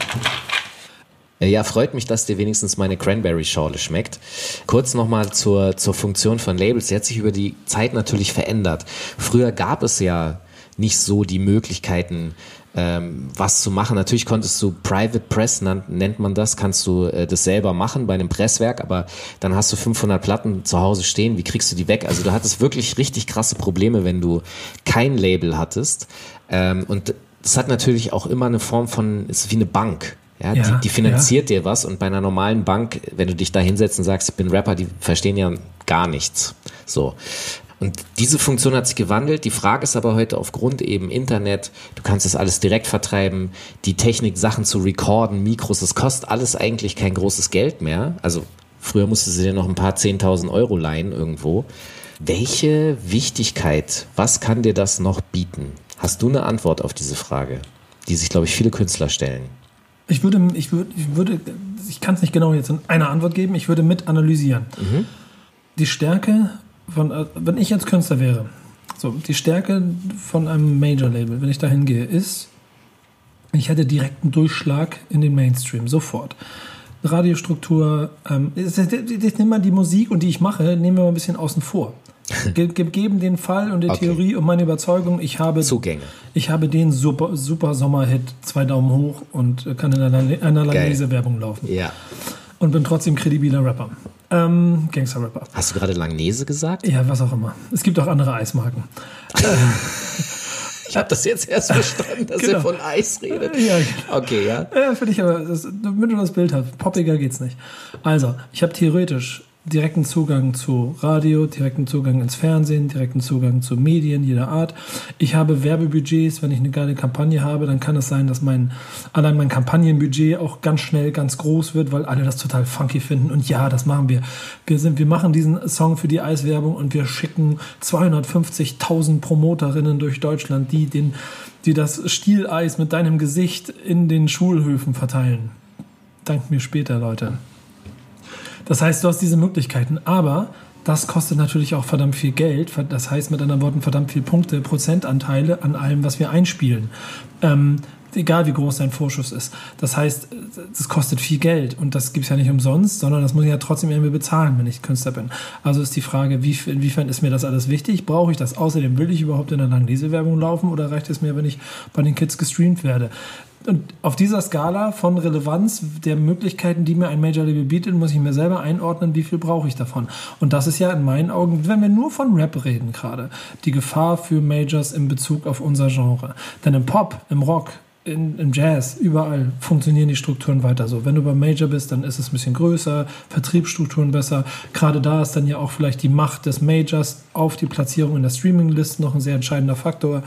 Ja, freut mich, dass dir wenigstens meine Cranberry-Schorle schmeckt. Kurz nochmal zur, zur Funktion von Labels. Sie hat sich über die Zeit natürlich verändert. Früher gab es ja nicht so die Möglichkeiten, ähm, was zu machen. Natürlich konntest du Private Press, nennt man das, kannst du äh, das selber machen bei einem Presswerk, aber dann hast du 500 Platten zu Hause stehen, wie kriegst du die weg? Also du hattest wirklich richtig krasse Probleme, wenn du kein Label hattest. Ähm, und das hat natürlich auch immer eine Form von, es ist wie eine Bank. Ja, Ja, die, die finanziert dir was und bei einer normalen Bank, wenn du dich da hinsetzt und sagst, ich bin Rapper, die verstehen ja gar nichts. So. Und diese Funktion hat sich gewandelt. Die Frage ist aber heute aufgrund eben Internet, du kannst das alles direkt vertreiben, die Technik, Sachen zu recorden, Mikros, das kostet alles eigentlich kein großes Geld mehr. Also früher musstest du dir noch ein paar 10.000 Euro leihen irgendwo. Welche Wichtigkeit, was kann dir das noch bieten? Hast du eine Antwort auf diese Frage, die sich, glaube ich, viele Künstler stellen? Ich würde, ich würde, ich würde, ich kann es nicht genau jetzt in einer Antwort geben, ich würde mit analysieren. Die Stärke von, äh, wenn ich jetzt Künstler wäre, so, die Stärke von einem Major-Label, wenn ich da hingehe, ist, ich hätte direkten Durchschlag in den Mainstream, sofort. Radiostruktur, ähm, ich, ich, ich nehme mal die Musik und die ich mache, nehmen wir mal ein bisschen außen vor. [laughs] Ge gegeben den Fall und die Okay. Theorie und meine Überzeugung, ich habe Zugänge. ich habe den super, super Sommerhit, zwei Daumen hoch und kann in einer, einer Langnese-Werbung laufen. Ja. Und bin trotzdem kredibiler Rapper. Ähm, Gangster-Rapper. Hast du gerade Langnese gesagt? Ja, was auch immer. Es gibt auch andere Eismarken. Ich habe das jetzt erst [laughs] verstanden, dass Genau. er von Eis redet. Ja, Okay, ja. Ja, finde ich aber, das, damit du das Bild hast. Poppiger geht's nicht. Also, ich habe theoretisch direkten Zugang zu Radio, direkten Zugang ins Fernsehen, direkten Zugang zu Medien jeder Art. Ich habe Werbebudgets, wenn ich eine geile Kampagne habe, dann kann es sein, dass mein allein mein Kampagnenbudget auch ganz schnell ganz groß wird, weil alle das total funky finden. Und ja, das machen wir. Wir sind, wir machen diesen Song für die Eiswerbung und wir schicken 250.000 Promoterinnen durch Deutschland, die den, die das Stieleis mit deinem Gesicht in den Schulhöfen verteilen. Dank mir später, Leute. Das heißt, du hast diese Möglichkeiten, aber das kostet natürlich auch verdammt viel Geld. Das heißt mit anderen Worten verdammt viel Punkte, Prozentanteile an allem, was wir einspielen. Ähm, egal wie groß dein Vorschuss ist. Das heißt, das kostet viel Geld und das gibt es ja nicht umsonst, sondern das muss ich ja trotzdem irgendwie bezahlen, wenn ich Künstler bin. Also ist die Frage, wie, inwiefern ist mir das alles wichtig? Brauche ich das? Außerdem will ich überhaupt in einer Langlesewerbung laufen oder reicht es mir, wenn ich bei den Kids gestreamt werde? Und auf dieser Skala von Relevanz der Möglichkeiten, die mir ein Major Label bietet, muss ich mir selber einordnen, wie viel brauche ich davon. Und das ist ja in meinen Augen, wenn wir nur von Rap reden gerade, die Gefahr für Majors in Bezug auf unser Genre. Denn im Pop, im Rock, in, im Jazz, überall funktionieren die Strukturen weiter so. Wenn du beim Major bist, dann ist es ein bisschen größer, Vertriebsstrukturen besser. Gerade da ist dann ja auch vielleicht die Macht des Majors auf die Platzierung in der Streaming-List noch ein sehr entscheidender Faktor,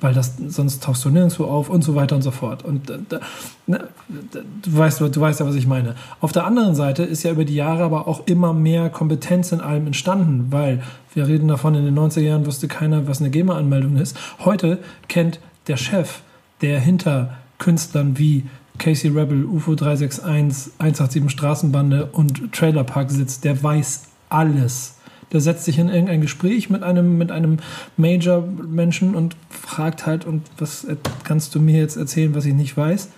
weil das sonst tauchst du nirgendwo auf und so weiter und so fort. Und äh, da, ne, du weißt, du weißt ja, was ich meine. Auf der anderen Seite ist ja über die Jahre aber auch immer mehr Kompetenz in allem entstanden, weil wir reden davon, in den 90er Jahren wusste keiner, was eine GEMA-Anmeldung ist. Heute kennt der Chef, der hinter Künstlern wie Casey Rebel, UFO 361, 187 Straßenbande und Trailer Park sitzt, der weiß alles. Der setzt sich in irgendein Gespräch mit einem, mit einem Major-Menschen und fragt halt, und was kannst du mir jetzt erzählen, was ich nicht weiß?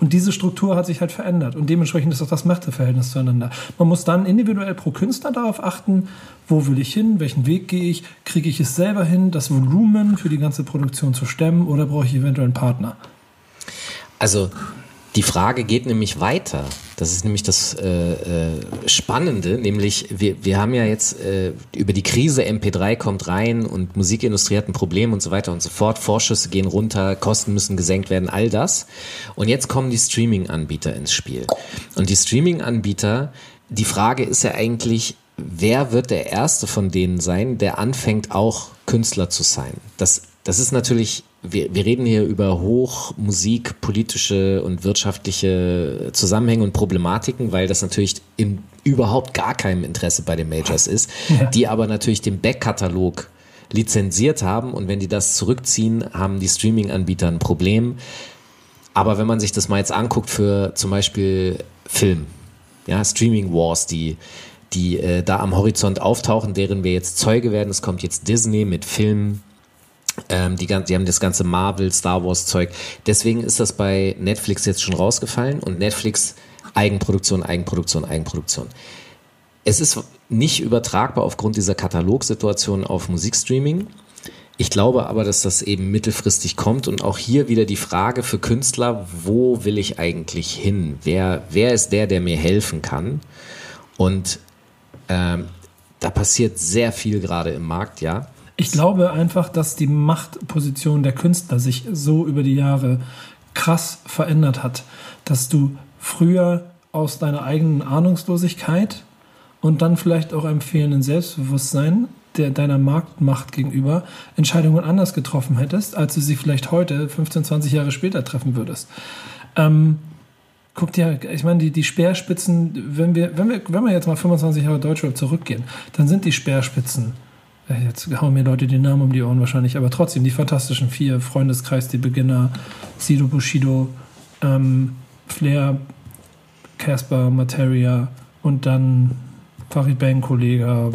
Und diese Struktur hat sich halt verändert. Und dementsprechend ist auch das Machtverhältnis zueinander. Man muss dann individuell pro Künstler darauf achten, wo will ich hin, welchen Weg gehe ich, kriege ich es selber hin, das Volumen für die ganze Produktion zu stemmen oder brauche ich eventuell einen Partner? Also die Frage geht nämlich weiter. Das ist nämlich das äh, äh, Spannende, nämlich wir, wir haben ja jetzt äh, über die Krise MP3 kommt rein und Musikindustrie hat ein Problem und so weiter und so fort. Vorschüsse gehen runter, Kosten müssen gesenkt werden, all das. Und jetzt kommen die Streaming-Anbieter ins Spiel. Und die Streaming-Anbieter, die Frage ist ja eigentlich, wer wird der Erste von denen sein, der anfängt auch Künstler zu sein? Das, das ist natürlich, wir, wir reden hier über Hochmusik, politische und wirtschaftliche Zusammenhänge und Problematiken, weil das natürlich im überhaupt gar keinem Interesse bei den Majors ist, ja. [laughs] die aber natürlich den Backkatalog lizenziert haben und wenn die das zurückziehen, haben die Streaming-Anbieter ein Problem. Aber wenn man sich das mal jetzt anguckt für zum Beispiel Film, ja, Streaming Wars, die die äh, da am Horizont auftauchen, deren wir jetzt Zeuge werden. Es kommt jetzt Disney mit Filmen. Ähm, die, die haben das ganze Marvel, Star Wars Zeug. Deswegen ist das bei Netflix jetzt schon rausgefallen und Netflix Eigenproduktion, Eigenproduktion, Eigenproduktion. Es ist nicht übertragbar aufgrund dieser Katalogsituation auf Musikstreaming. Ich glaube aber, dass das eben mittelfristig kommt und auch hier wieder die Frage für Künstler, wo will ich eigentlich hin? Wer, wer ist der, der mir helfen kann? Und ähm, da passiert sehr viel gerade im Markt, ja. Ich glaube einfach, dass die Machtposition der Künstler sich so über die Jahre krass verändert hat, dass du früher aus deiner eigenen Ahnungslosigkeit und dann vielleicht auch einem fehlenden Selbstbewusstsein der, deiner Marktmacht gegenüber Entscheidungen anders getroffen hättest, als du sie vielleicht heute, 15, 20 Jahre später treffen würdest. Ähm, guck dir, ich meine, die, die Speerspitzen, wenn wir, wenn wir, wenn wir jetzt mal 25 Jahre Deutschrap zurückgehen, dann sind die Speerspitzen, jetzt hauen mir Leute die Namen um die Ohren wahrscheinlich, aber trotzdem, die fantastischen vier, Freundeskreis, die Beginner, Sido Bushido, ähm, Flair, Casper, Materia und dann Farid Bang, Kollege,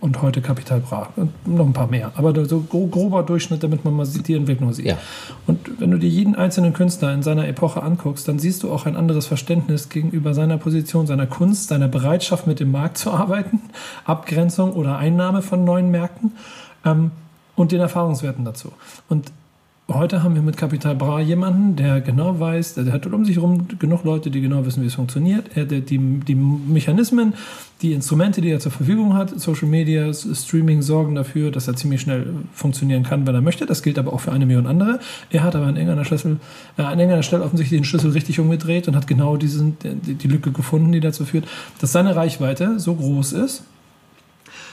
und heute Kapital Bra. Und noch ein paar mehr. Aber so grober Durchschnitt, damit man mal die Entwicklung sieht. Ja. Und wenn du dir jeden einzelnen Künstler in seiner Epoche anguckst, dann siehst du auch ein anderes Verständnis gegenüber seiner Position, seiner Kunst, seiner Bereitschaft, mit dem Markt zu arbeiten, [laughs] Abgrenzung oder Einnahme von neuen Märkten ähm, und den Erfahrungswerten dazu. Und Heute haben wir mit Capital Bra jemanden, der genau weiß, der hat um sich herum genug Leute, die genau wissen, wie es funktioniert. Er, der, die, die Mechanismen, die Instrumente, die er zur Verfügung hat, Social Media, Streaming sorgen dafür, dass er ziemlich schnell funktionieren kann, wenn er möchte. Das gilt aber auch für eine Million andere. Er hat aber an irgendeiner, Schlüssel, äh, an irgendeiner Stelle offensichtlich den Schlüssel richtig umgedreht und hat genau diesen, die, die Lücke gefunden, die dazu führt, dass seine Reichweite so groß ist,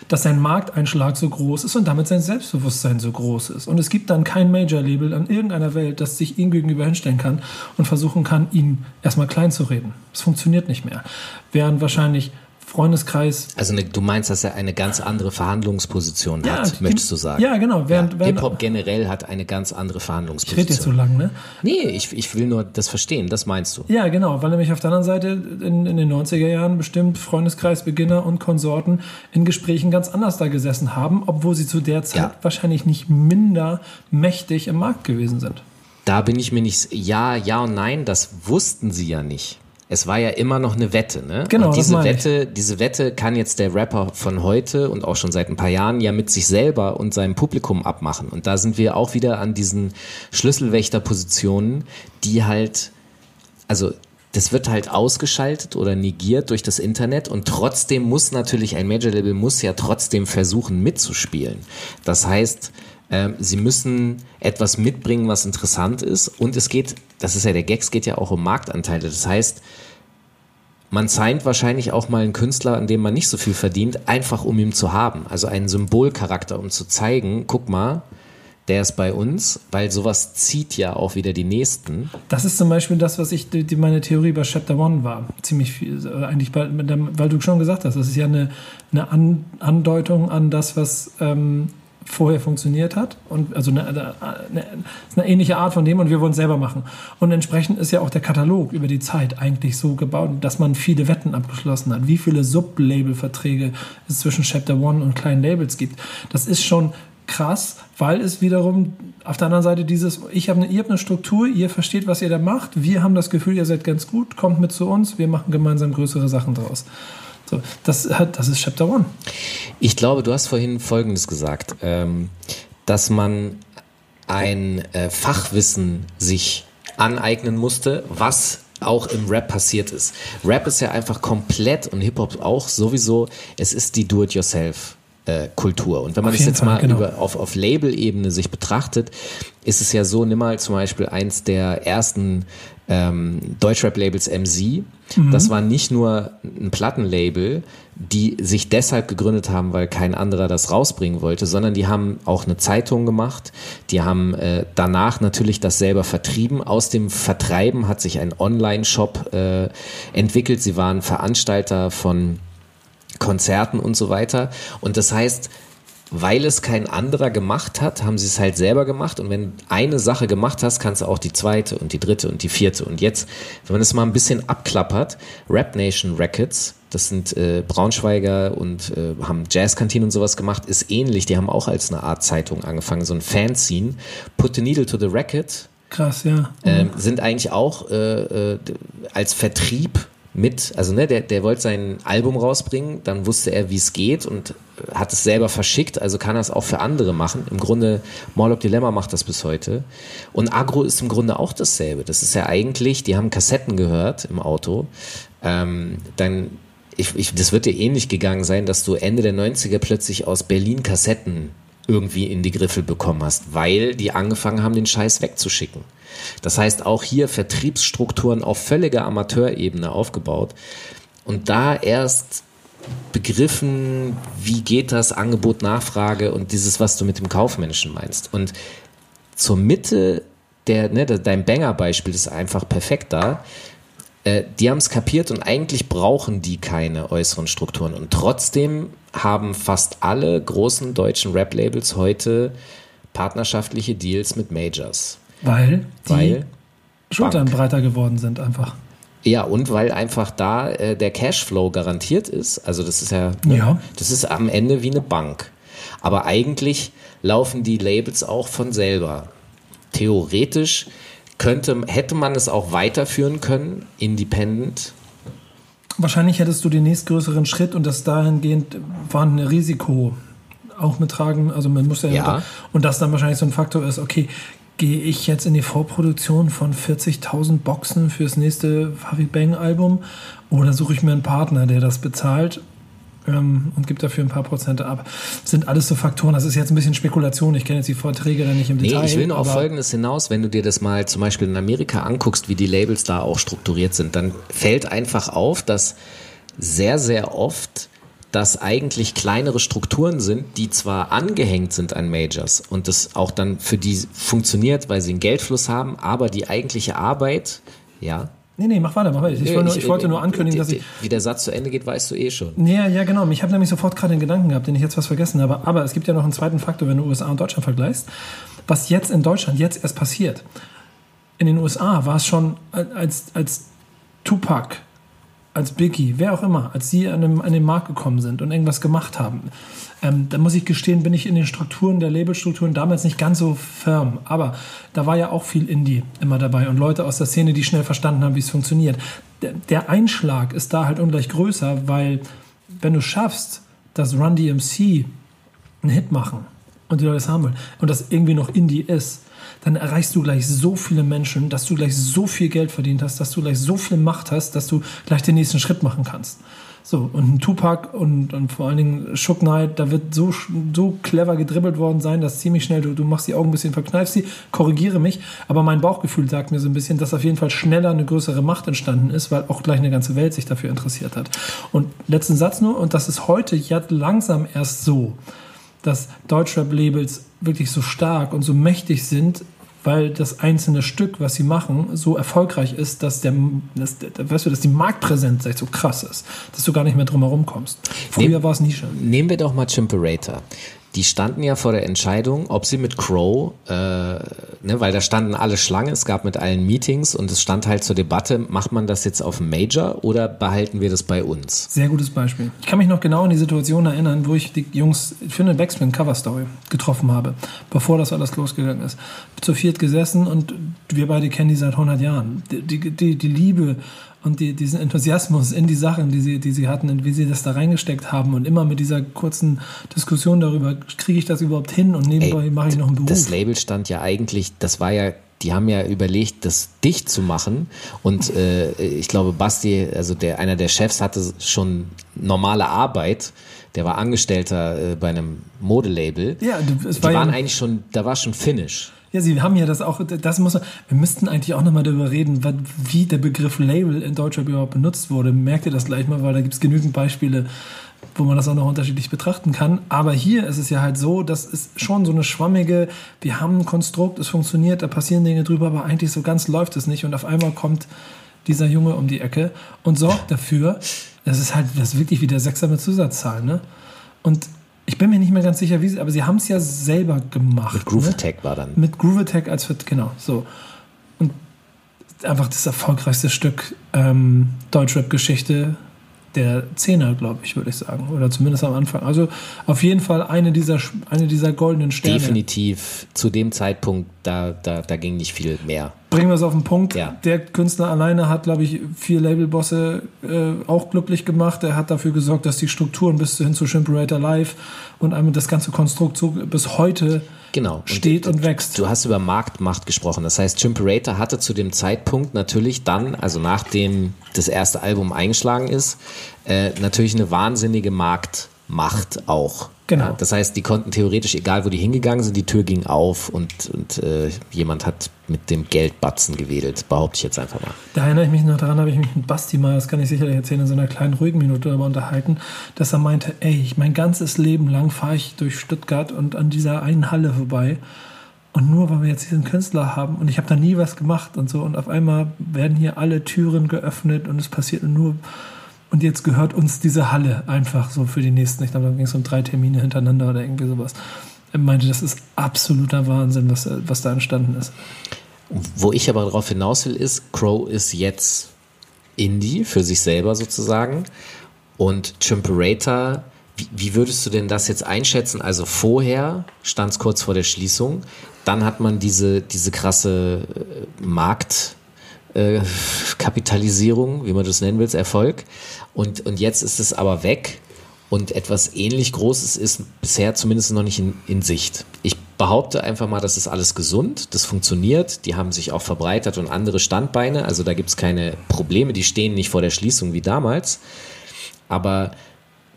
dass sein Markteinschlag so groß ist und damit sein Selbstbewusstsein so groß ist. Und es gibt dann kein Major-Label an irgendeiner Welt, das sich ihm gegenüber hinstellen kann und versuchen kann, ihn erstmal klein zu reden. Es funktioniert nicht mehr. Während wahrscheinlich Freundeskreis. Also eine, du meinst, dass er eine ganz andere Verhandlungsposition ja, hat, möchtest du sagen? Ja, genau. Während, ja, Hip-Hop generell hat eine ganz andere Verhandlungsposition. Ich rede jetzt so lang, ne? Nee, ich, ich will nur das verstehen, das meinst du. Ja, genau, weil nämlich auf der anderen Seite in, in den 90er Jahren bestimmt Freundeskreisbeginner und Konsorten in Gesprächen ganz anders da gesessen haben, obwohl sie zu der Zeit ja. wahrscheinlich nicht minder mächtig im Markt gewesen sind. Da bin ich mir nicht, ja, ja und nein, das wussten sie ja nicht es war ja immer noch eine Wette, ne? Genau. Und diese Wette, diese Wette kann jetzt der Rapper von heute und auch schon seit ein paar Jahren ja mit sich selber und seinem Publikum abmachen. Und da sind wir auch wieder an diesen Schlüsselwächterpositionen, die halt, also das wird halt ausgeschaltet oder negiert durch das Internet und trotzdem muss natürlich ein Major Label muss ja trotzdem versuchen mitzuspielen. Das heißt, ähm, sie müssen etwas mitbringen, was interessant ist. Und es geht, das ist ja der Gag, es geht ja auch um Marktanteile. Das heißt, man signed wahrscheinlich auch mal einen Künstler, an dem man nicht so viel verdient, einfach um ihn zu haben. Also einen Symbolcharakter, um zu zeigen, guck mal, der ist bei uns, weil sowas zieht ja auch wieder die Nächsten. Das ist zum Beispiel das, was ich, die, meine Theorie bei Chapter One war. Ziemlich viel, äh, eigentlich, weil, weil du schon gesagt hast, das ist ja eine, eine Andeutung an das, was ähm, vorher funktioniert hat und also eine, eine, eine, ähnliche Art von dem und wir wollen es selber machen. Und entsprechend ist ja auch der Katalog über die Zeit eigentlich so gebaut, dass man viele Wetten abgeschlossen hat. Wie viele Sublabel-Verträge es zwischen Chapter One und kleinen Labels gibt. Das ist schon krass, weil es wiederum auf der anderen Seite dieses, ich habe eine, ihr habt eine Struktur, ihr versteht, was ihr da macht, wir haben das Gefühl, ihr seid ganz gut, kommt mit zu uns, wir machen gemeinsam größere Sachen draus. So, das, hat, das ist Chapter One. Ich glaube, du hast vorhin Folgendes gesagt, ähm, dass man ein äh, Fachwissen sich aneignen musste, was auch im Rap passiert ist. Rap ist ja einfach komplett und Hip-Hop auch sowieso, es ist die Do-it-yourself. Äh, Kultur. Und wenn man auf das jetzt Fall, mal genau. über, auf, auf Label-Ebene sich betrachtet, ist es ja so, nimm mal zum Beispiel eins der ersten ähm, Deutschrap-Labels MC. Mhm. Das war nicht nur ein Plattenlabel, die sich deshalb gegründet haben, weil kein anderer das rausbringen wollte, sondern die haben auch eine Zeitung gemacht. Die haben äh, danach natürlich das selber vertrieben. Aus dem Vertreiben hat sich ein Online-Shop äh, entwickelt. Sie waren Veranstalter von Konzerten und so weiter. Und das heißt, weil es kein anderer gemacht hat, haben sie es halt selber gemacht. Und wenn eine Sache gemacht hast, kannst du auch die zweite und die dritte und die vierte. Und jetzt, wenn man das mal ein bisschen abklappert, Rap Nation Records, das sind äh, Braunschweiger und äh, haben Jazzkantine und sowas gemacht, ist ähnlich. Die haben auch als eine Art Zeitung angefangen, so ein Fanzine. Put the Needle to the Record. Krass, ja. Ähm, sind eigentlich auch äh, äh als Vertrieb mit, also ne, der, der wollte sein Album rausbringen, dann wusste er, wie es geht und hat es selber verschickt, also kann er es auch für andere machen. Im Grunde, Morlock Dilemma macht das bis heute. Und Agro ist im Grunde auch dasselbe. Das ist ja eigentlich, die haben Kassetten gehört im Auto. Ähm, dann, ich, ich, das wird dir ähnlich gegangen sein, dass du Ende der 90er plötzlich aus Berlin Kassetten irgendwie in die Griffel bekommen hast, weil die angefangen haben, den Scheiß wegzuschicken. Das heißt, auch hier Vertriebsstrukturen auf völliger Amateurebene aufgebaut. Und da erst begriffen, wie geht das Angebot, Nachfrage und dieses, was du mit dem Kaufmenschen meinst. Und zur Mitte der, ne, dein Banger-Beispiel ist einfach perfekt da. Äh, die haben es kapiert und eigentlich brauchen die keine äußeren Strukturen. Und trotzdem haben fast alle großen deutschen Rap-Labels heute partnerschaftliche Deals mit Majors. Weil die weil Schultern breiter geworden sind einfach. Ja, und weil einfach da äh, der Cashflow garantiert ist. Also das ist ja, ne, ja, das ist am Ende wie eine Bank. Aber eigentlich laufen die Labels auch von selber. Theoretisch könnte, hätte man es auch weiterführen können, independent. Wahrscheinlich hättest du den nächstgrößeren Schritt und das dahingehend war ein Risiko auch mittragen. Also man muss ja, ja. und das dann wahrscheinlich so ein Faktor ist, okay, gehe ich jetzt in die Vorproduktion von 40.000 Boxen fürs nächste Farid Bang Album oder suche ich mir einen Partner, der das bezahlt ähm, und gibt dafür ein paar Prozente ab. Das sind alles so Faktoren. Das ist jetzt ein bisschen Spekulation. Ich kenne jetzt die Vorträge dann nicht im Detail. Nee, ich will nur auf Folgendes hinaus. Wenn du dir das mal zum Beispiel in Amerika anguckst, wie die Labels da auch strukturiert sind, dann fällt einfach auf, dass sehr, sehr oft das eigentlich kleinere Strukturen sind, die zwar angehängt sind an Majors und das auch dann für die funktioniert, weil sie einen Geldfluss haben, aber die eigentliche Arbeit, ja. Nee, nee, mach weiter, mach weiter. Ich, nee, ich, ich wollte nur ankündigen, dass ich. Wie der Satz zu Ende geht, weißt du eh schon. Ja, ja, genau. Ich habe nämlich sofort gerade den Gedanken gehabt, den ich jetzt was vergessen habe. Aber es gibt ja noch einen zweiten Faktor, wenn du USA und Deutschland vergleichst. Was jetzt in Deutschland jetzt erst passiert. In den USA war es schon als, als Tupac als Biggie, wer auch immer, als sie an den, an den Markt gekommen sind und irgendwas gemacht haben, ähm, da muss ich gestehen, bin ich in den Strukturen der Labelstrukturen damals nicht ganz so firm. Aber da war ja auch viel Indie immer dabei und Leute aus der Szene, die schnell verstanden haben, wie es funktioniert. Der, der Einschlag ist da halt ungleich größer, weil wenn du schaffst, dass Run DMC einen Hit machen und die Leute es haben wollen und das irgendwie noch Indie ist, dann erreichst du gleich so viele Menschen, dass du gleich so viel Geld verdient hast, dass du gleich so viel Macht hast, dass du gleich den nächsten Schritt machen kannst. So, und ein Tupac und, und vor allen Dingen Shook Knight, da wird so, so clever gedribbelt worden sein, dass ziemlich schnell du, du machst die Augen ein bisschen, verkneifst sie, korrigiere mich, aber mein Bauchgefühl sagt mir so ein bisschen, dass auf jeden Fall schneller eine größere Macht entstanden ist, weil auch gleich eine ganze Welt sich dafür interessiert hat. Und letzten Satz nur, und das ist heute ja langsam erst so, dass Deutschrap-Labels wirklich so stark und so mächtig sind, weil das einzelne Stück, was sie machen, so erfolgreich ist, dass der, dass, weißt du, dass die Marktpräsenz so krass ist, dass du gar nicht mehr drum herum kommst. Früher war es Nische. Nehmen wir doch mal Chimperator die standen ja vor der Entscheidung, ob sie mit Crow, äh, ne, weil da standen alle Schlange, es gab mit allen Meetings und es stand halt zur Debatte, macht man das jetzt auf dem Major oder behalten wir das bei uns? Sehr gutes Beispiel. Ich kann mich noch genau an die Situation erinnern, wo ich die Jungs für eine Backspin Cover Story getroffen habe, bevor das alles losgegangen ist. Zu viert gesessen und wir beide kennen die seit 100 Jahren. Die, die, die Liebe und die, diesen Enthusiasmus in die Sachen, die sie, die sie hatten und wie sie das da reingesteckt haben und immer mit dieser kurzen Diskussion darüber, kriege ich das überhaupt hin und nebenbei mache ich noch einen Beruf. Das Label stand ja eigentlich, das war ja die haben ja überlegt, das dicht zu machen. Und äh, ich glaube, Basti, also der einer der Chefs, hatte schon normale Arbeit. Der war Angestellter äh, bei einem Modelabel. Ja, es die war ja- waren eigentlich schon, da war schon Finish. Ja, sie haben ja das auch, das muss wir müssten eigentlich auch nochmal darüber reden, wie der Begriff Label in Deutschland überhaupt benutzt wurde. Merkt ihr das gleich mal, weil da gibt es genügend Beispiele, wo man das auch noch unterschiedlich betrachten kann. Aber hier ist es ja halt so, das ist schon so eine schwammige, wir haben ein Konstrukt, es funktioniert, da passieren Dinge drüber, aber eigentlich so ganz läuft es nicht. Und auf einmal kommt dieser Junge um die Ecke und sorgt dafür, das ist halt, das ist wirklich wie der Sechser mit Zusatzzahlen, ne? Und ich bin mir nicht mehr ganz sicher, wie sie, aber sie haben es ja selber gemacht. Mit Groove ne? Attack war dann. Mit Groove Attack als für, genau, so. Und einfach das erfolgreichste Stück ähm, Deutschrap-Geschichte der Zehner, glaube ich, würde ich sagen. Oder zumindest am Anfang. Also auf jeden Fall eine dieser, eine dieser goldenen Sterne. Definitiv zu dem Zeitpunkt, da, da, da ging nicht viel mehr. Bringen wir es auf den Punkt. Ja. Der Künstler alleine hat, glaube ich, vier Labelbosse äh, auch glücklich gemacht. Er hat dafür gesorgt, dass die Strukturen bis hin zu Shimperator Live und einmal das ganze Konstrukt so bis heute Genau. steht und wächst. Du hast über Marktmacht gesprochen. Das heißt, Chimperator hatte zu dem Zeitpunkt natürlich dann, also nachdem das erste Album eingeschlagen ist, äh, natürlich eine wahnsinnige Marktmacht auch. Genau. Ja, das heißt, die konnten theoretisch, egal wo die hingegangen sind, die Tür ging auf und, und äh, jemand hat mit dem Geldbatzen gewedelt, behaupte ich jetzt einfach mal. Da erinnere ich mich noch daran, habe ich mich mit Basti mal, das kann ich sicherlich erzählen, in so einer kleinen ruhigen Minute darüber unterhalten, dass er meinte, ey, ich, mein ganzes Leben lang fahre ich durch Stuttgart und an dieser einen Halle vorbei. Und nur weil wir jetzt diesen Künstler haben und ich habe da nie was gemacht und so und auf einmal werden hier alle Türen geöffnet und es passiert nur und jetzt gehört uns diese Halle einfach so für die nächsten, ich glaube, da ging es um drei Termine hintereinander oder irgendwie sowas. Er meinte, das ist absoluter Wahnsinn, was, was da entstanden ist. Wo ich aber darauf hinaus will, ist, Crow ist jetzt Indie für sich selber sozusagen. Und Chimperator, wie, würdest du denn das jetzt einschätzen? Also vorher stand es kurz vor der Schließung, dann hat man diese, diese krasse äh, Markt. äh, wie man das nennen will, Erfolg. Und, und jetzt ist es aber weg und etwas ähnlich Großes ist bisher zumindest noch nicht in, in Sicht. Ich behaupte einfach mal, das ist alles gesund, das funktioniert, die haben sich auch verbreitert und andere Standbeine, also da gibt es keine Probleme, die stehen nicht vor der Schließung wie damals. Aber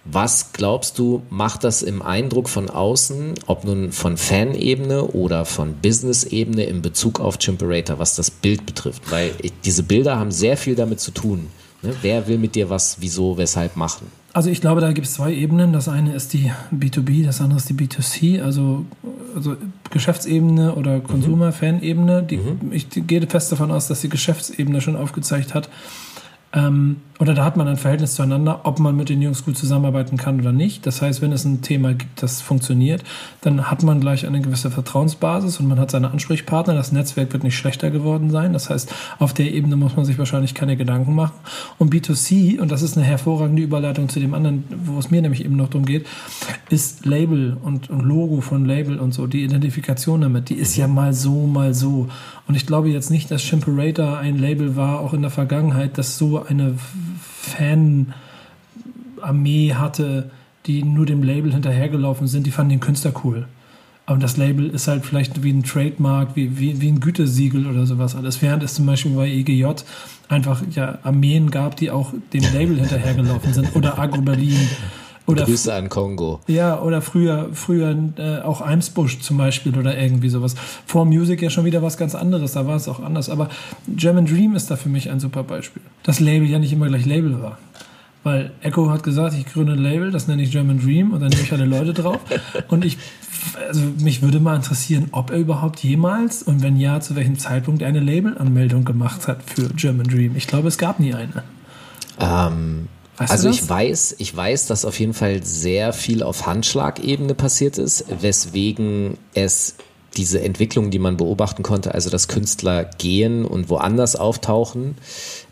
was glaubst du, macht das im Eindruck von außen, ob nun von Fanebene oder von Business-Ebene in Bezug auf Chimperator, was das Bild betrifft? Weil diese Bilder haben sehr viel damit zu tun. Ne? Wer will mit dir was, wieso, weshalb machen? Also ich glaube, da gibt es zwei Ebenen. Das eine ist die B2B, das andere ist die B2C, also, also Geschäftsebene oder Consumer-Fan-Ebene. Die, Ich gehe fest davon aus, dass die Geschäftsebene schon aufgezeigt hat, ähm, oder da hat man ein Verhältnis zueinander, ob man mit den Jungs gut zusammenarbeiten kann oder nicht. Das heißt, wenn es ein Thema gibt, das funktioniert, dann hat man gleich eine gewisse Vertrauensbasis und man hat seine Ansprechpartner. Das Netzwerk wird nicht schlechter geworden sein. Das heißt, auf der Ebene muss man sich wahrscheinlich keine Gedanken machen. Und B2C, und das ist eine hervorragende Überleitung zu dem anderen, wo es mir nämlich eben noch darum geht, ist Label und, und Logo von Label und so, die Identifikation damit, die ist ja mal so, mal so. Und ich glaube jetzt nicht, dass Shimperator ein Label war, auch in der Vergangenheit, das so eine Fan-Armee hatte, die nur dem Label hinterhergelaufen sind, die fanden den Künstler cool. Aber das Label ist halt vielleicht wie ein Trademark, wie, wie, wie ein Gütesiegel oder sowas alles. Während es zum Beispiel bei EGJ einfach ja Armeen gab, die auch dem Label hinterhergelaufen sind. Oder Agro Berlin. Oder Grüße an Kongo. ja, oder früher, früher äh, auch Eimsbusch zum Beispiel oder irgendwie sowas. Vor Music ja schon wieder was ganz anderes, da war es auch anders. Aber German Dream ist da für mich ein super Beispiel. Das Label ja nicht immer gleich Label war. Weil Echo hat gesagt, ich gründe ein Label, das nenne ich German Dream und dann nehme ich alle Leute drauf. [laughs] Und ich, also mich würde mal interessieren, ob er überhaupt jemals und wenn ja, zu welchem Zeitpunkt er eine Labelanmeldung gemacht hat für German Dream. Ich glaube, es gab nie eine. Ähm, Weißt also ich weiß, ich weiß, dass auf jeden Fall sehr viel auf Handschlagebene passiert ist, weswegen es diese Entwicklung, die man beobachten konnte, also dass Künstler gehen und woanders auftauchen,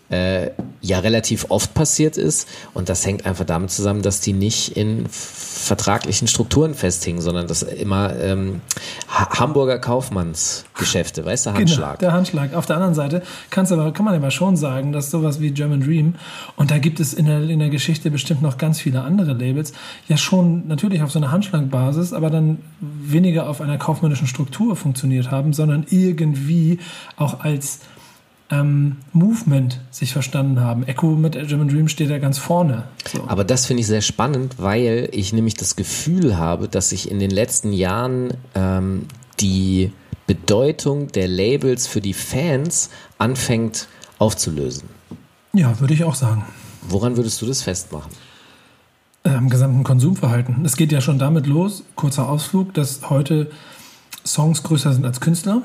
äh, ja relativ oft passiert ist. Und das hängt einfach damit zusammen, dass die nicht in vertraglichen Strukturen festhingen, sondern das immer ähm, ha Hamburger Kaufmannsgeschäfte, weißt du, Handschlag. Genau, der Handschlag. Auf der anderen Seite kannst aber, kann man aber schon sagen, dass sowas wie German Dream, und da gibt es in der, in der Geschichte bestimmt noch ganz viele andere Labels, ja schon natürlich auf so einer Handschlagbasis, aber dann weniger auf einer kaufmännischen Struktur funktioniert haben, sondern irgendwie auch als ähm, Movement sich verstanden haben. Echo mit German Dream steht da ganz vorne. So. Aber das finde ich sehr spannend, weil ich nämlich das Gefühl habe, dass sich in den letzten Jahren ähm, die Bedeutung der Labels für die Fans anfängt aufzulösen. Ja, würde ich auch sagen. Woran würdest du das festmachen? Am gesamten Konsumverhalten. Es geht ja schon damit los, kurzer Ausflug, dass heute Songs größer sind als Künstler.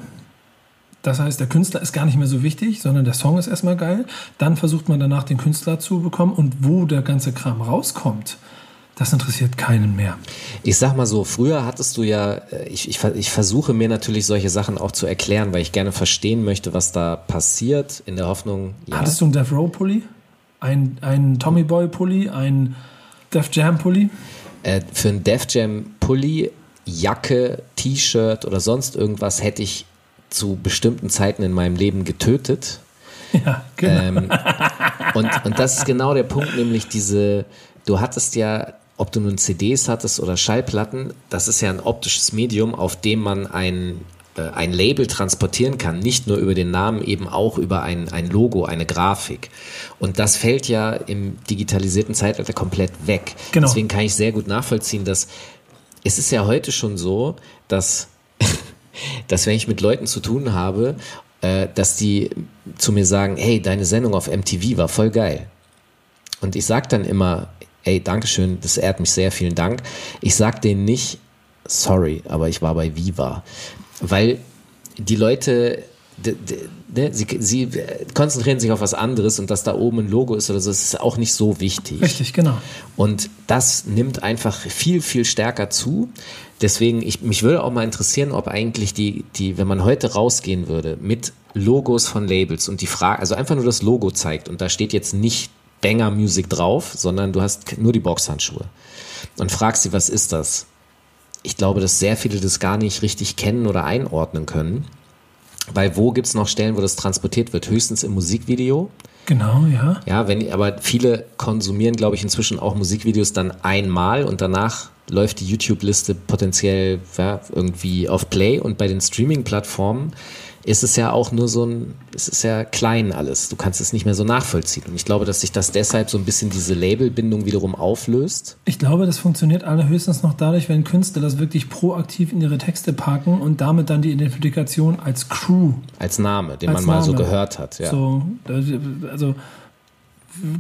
Das heißt, der Künstler ist gar nicht mehr so wichtig, sondern der Song ist erstmal geil. Dann versucht man danach den Künstler zu bekommen und wo der ganze Kram rauskommt, das interessiert keinen mehr. Ich sag mal so, früher hattest du ja, äh, ich, ich, ich versuche mir natürlich solche Sachen auch zu erklären, weil ich gerne verstehen möchte, was da passiert, in der Hoffnung. Ja. Hattest du einen Death Row Pulli? Ein, ein Tommy Boy Pulli? Ein Def Jam Pulli? Äh, für einen Def Jam Pulli, Jacke, T-Shirt oder sonst irgendwas hätte ich zu bestimmten Zeiten in meinem Leben getötet. [laughs] Ja, genau. Ähm, und, und das ist genau der Punkt, nämlich diese, du hattest ja, ob du nun CDs hattest oder Schallplatten, das ist ja ein optisches Medium, auf dem man ein, äh, ein Label transportieren kann, nicht nur über den Namen, eben auch über ein, ein Logo, eine Grafik. Und das fällt ja im digitalisierten Zeitalter komplett weg. Genau. Deswegen kann ich sehr gut nachvollziehen, dass es ist ja heute schon so, dass dass wenn ich mit Leuten zu tun habe, äh, dass die zu mir sagen, hey, deine Sendung auf MTV war voll geil. Und ich sage dann immer, ey, Dankeschön, das ehrt mich sehr, vielen Dank. Ich sag denen nicht, sorry, aber ich war bei Viva. Weil die Leute, sie, sie konzentrieren sich auf was anderes und dass da oben ein Logo ist oder so, das ist auch nicht so wichtig. Richtig, genau. Und das nimmt einfach viel, viel stärker zu. Deswegen, ich, mich würde auch mal interessieren, ob eigentlich die, die, wenn man heute rausgehen würde mit Logos von Labels und die Frage, also einfach nur das Logo zeigt und da steht jetzt nicht Banger Music drauf, sondern du hast nur die Boxhandschuhe und fragst sie, was ist das? Ich glaube, dass sehr viele das gar nicht richtig kennen oder einordnen können. Weil wo gibt es noch Stellen, wo das transportiert wird? Höchstens im Musikvideo. Genau, ja. Ja, wenn, aber viele konsumieren, glaube ich, inzwischen auch Musikvideos dann einmal und danach läuft die YouTube-Liste potenziell ja, irgendwie auf Play und bei den Streaming-Plattformen ist es ja auch nur so ein, es ist ja klein alles. Du kannst es nicht mehr so nachvollziehen. Und ich glaube, dass sich das deshalb so ein bisschen diese Labelbindung wiederum auflöst. Ich glaube, das funktioniert allerhöchstens noch dadurch, wenn Künstler das wirklich proaktiv in ihre Texte packen und damit dann die Identifikation als Crew. Als Name, den als man mal so gehört hat, ja. So, also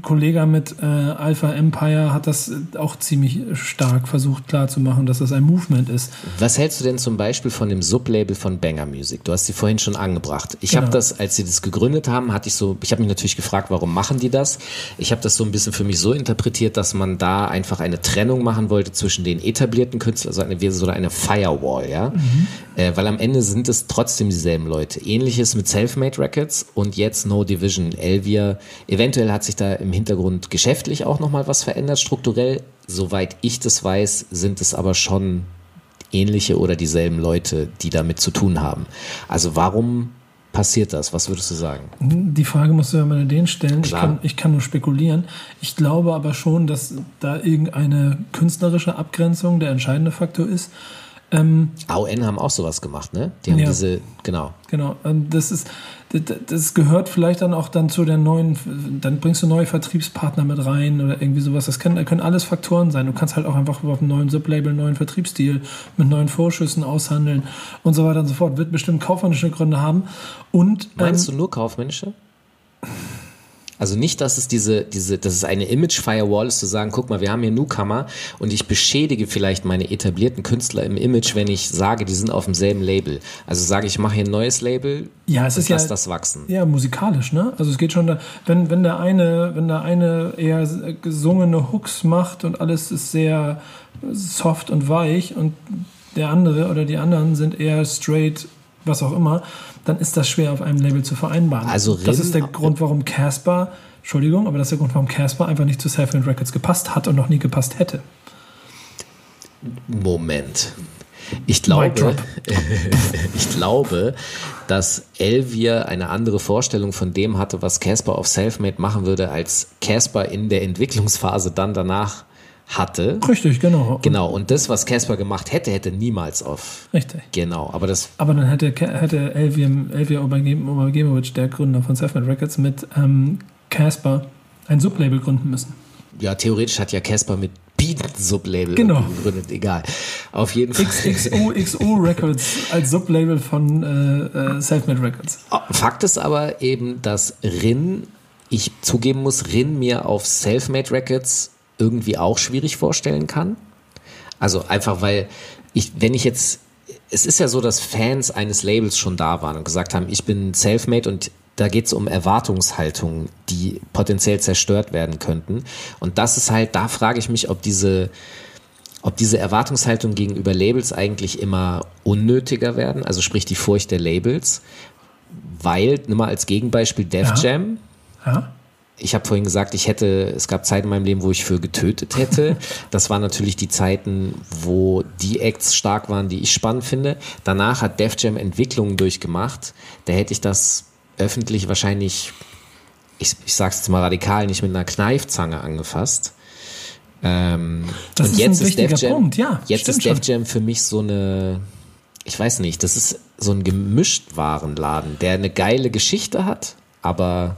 Kollege mit äh, Alpha Empire hat das auch ziemlich stark versucht klarzumachen, dass das ein Movement ist. Was hältst du denn zum Beispiel von dem Sublabel von Banger Music? Du hast sie vorhin schon angebracht. Ich genau. habe das, als sie das gegründet haben, hatte ich so, ich habe mich natürlich gefragt, warum machen die das? Ich habe das so ein bisschen für mich so interpretiert, dass man da einfach eine Trennung machen wollte zwischen den etablierten Künstlern, also eine, so eine Firewall, ja, mhm. äh, weil am Ende sind es trotzdem dieselben Leute. Ähnliches mit Selfmade Records und jetzt No Division. Elvia, eventuell hat sich da im Hintergrund geschäftlich auch nochmal was verändert, strukturell. Soweit ich das weiß, sind es aber schon ähnliche oder dieselben Leute, die damit zu tun haben. Also warum passiert das? Was würdest du sagen? Die Frage musst du ja mal den stellen. Ich kann, ich kann, nur spekulieren. Ich glaube aber schon, dass da irgendeine künstlerische Abgrenzung der entscheidende Faktor ist. Ähm, AON haben auch sowas gemacht, ne? Die haben ja, diese, genau. Genau. Das ist, das gehört vielleicht dann auch dann zu der neuen, dann bringst du neue Vertriebspartner mit rein oder irgendwie sowas. Das können, können alles Faktoren sein. Du kannst halt auch einfach auf einem neuen Sublabel einen neuen Vertriebsstil mit neuen Vorschüssen aushandeln und so weiter und so fort. Wird bestimmt kaufmännische Gründe haben. Und, Meinst ähm, du nur kaufmännische? Also nicht, dass es diese, diese, dass es eine Image-Firewall ist, zu sagen, guck mal, wir haben hier Newcomer und ich beschädige vielleicht meine etablierten Künstler im Image, wenn ich sage, die sind auf demselben Label. Also sage ich, mache hier ein neues Label, ja, es ist ja, das wachsen. Ja, musikalisch, ne? Also es geht schon da, wenn, wenn der eine, wenn der eine eher gesungene Hooks macht und alles ist sehr soft und weich und der andere oder die anderen sind eher straight was auch immer, dann ist das schwer auf einem Label zu vereinbaren. Also das ist der Grund, warum Casper, Entschuldigung, aber das ist der Grund, warum Casper einfach nicht zu Self-Made Records gepasst hat und noch nie gepasst hätte. Moment. Ich glaube, [laughs] ich glaube, dass Elvier eine andere Vorstellung von dem hatte, was Casper auf Selfmade machen würde, als Casper in der Entwicklungsphase dann danach hatte. Richtig, genau. Genau, und das, was Casper gemacht hätte, hätte niemals auf. Richtig. Genau, aber das Aber dann hätte, hätte Elvia, Elvia Obergemowitsch, der Gründer von Selfmade Records, mit ähm, Casper ein Sublabel gründen müssen. ja, theoretisch hat ja Casper mit Beat Sublabel Genau. gegründet, egal. Auf jeden Fall. XXO XO Records als Sublabel von äh, äh, Selfmade Records. Fakt ist aber eben, dass Rin, ich zugeben muss, Rin mir auf Selfmade Records irgendwie auch schwierig vorstellen kann. Also einfach, weil ich, wenn ich jetzt, es ist ja so, dass Fans eines Labels schon da waren und gesagt haben, ich bin Selfmade und da geht es um Erwartungshaltungen, die potenziell zerstört werden könnten. Und das ist halt, da frage ich mich, ob diese, ob diese Erwartungshaltung gegenüber Labels eigentlich immer unnötiger werden, also sprich die Furcht der Labels, weil, nimm mal als Gegenbeispiel Def Ja. Jam, Ja? Ich habe vorhin gesagt, ich hätte, es gab Zeiten in meinem Leben, wo ich für getötet hätte. [laughs] Das waren natürlich die Zeiten, wo die Acts stark waren, die ich spannend finde. Danach hat Def Jam Entwicklungen durchgemacht. Da hätte ich das öffentlich wahrscheinlich, ich, ich sag's jetzt mal radikal, nicht mit einer Kneifzange angefasst. Ähm, Das und ist jetzt ein ist Def Jam, Punkt, ja, jetzt ist Def. Jam für mich so eine, ich weiß nicht, das ist so ein Gemischtwarenladen, der eine geile Geschichte hat, aber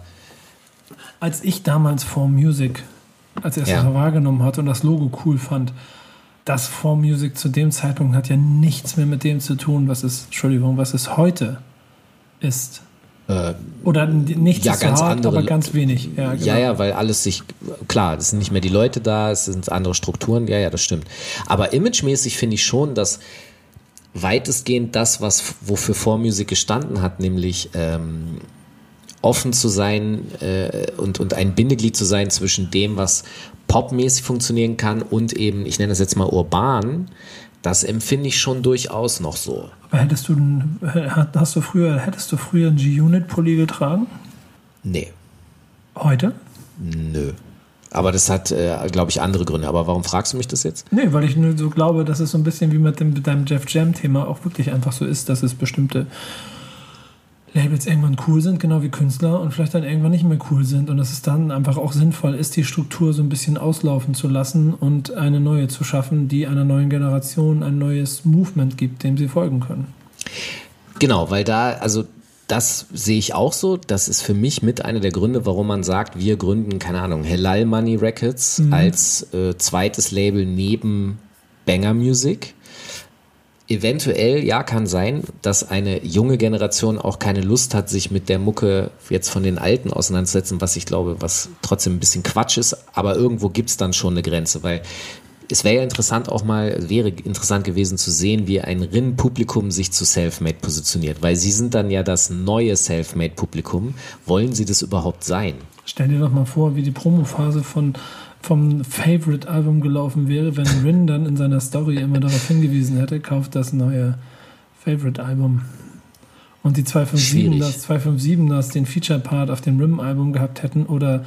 Als ich damals Form Music als erstes Ja. wahrgenommen hatte und das Logo cool fand, das Form Music zu dem Zeitpunkt hat ja nichts mehr mit dem zu tun, was es, Entschuldigung, was es heute ist. Oder nichts ja, ganz hart, andere- aber ganz wenig. Ja, genau. Ja, ja, weil alles sich, klar, es sind nicht mehr die Leute da, es sind andere Strukturen, ja, ja, das stimmt. Aber imagemäßig finde ich schon, dass weitestgehend das, was wofür Vormusik gestanden hat, nämlich ähm, offen zu sein äh, und, und ein Bindeglied zu sein zwischen dem, was popmäßig funktionieren kann und eben, ich nenne das jetzt mal urban, das empfinde ich schon durchaus noch so. Aber hättest du, hast du früher, hättest du früher einen G-Unit-Pulli getragen? Nee, Heute? nö. Aber das hat, äh, glaube ich, andere Gründe. Aber warum fragst du mich das jetzt? Nee, weil ich nur so glaube, dass es so ein bisschen wie mit, dem, mit deinem Jeff Jam-Thema auch wirklich einfach so ist, dass es bestimmte Labels irgendwann cool sind, genau wie Künstler, und vielleicht dann irgendwann nicht mehr cool sind. Und dass es dann einfach auch sinnvoll ist, die Struktur so ein bisschen auslaufen zu lassen und eine neue zu schaffen, die einer neuen Generation ein neues Movement gibt, dem sie folgen können. Genau, weil da, also das sehe ich auch so. Das ist für mich mit einer der Gründe, warum man sagt, wir gründen, keine Ahnung, Halal Money Records als äh, zweites Label neben Banger Music. Eventuell, ja, kann sein, dass eine junge Generation auch keine Lust hat, sich mit der Mucke jetzt von den Alten auseinanderzusetzen, was ich glaube, was trotzdem ein bisschen Quatsch ist, aber irgendwo gibt's dann schon eine Grenze, weil es wäre ja interessant auch mal, wäre interessant gewesen zu sehen, wie ein Rinn-Publikum sich zu Selfmade positioniert, weil sie sind dann ja das neue Selfmade-Publikum. Wollen sie das überhaupt sein? Stell dir doch mal vor, wie die Promophase von vom Favorite-Album gelaufen wäre, wenn Rin dann in seiner Story immer darauf hingewiesen hätte, kauft das neue Favorite-Album. Und die 257 Schwierig. das 257 das den Feature-Part auf dem Rim-Album gehabt hätten oder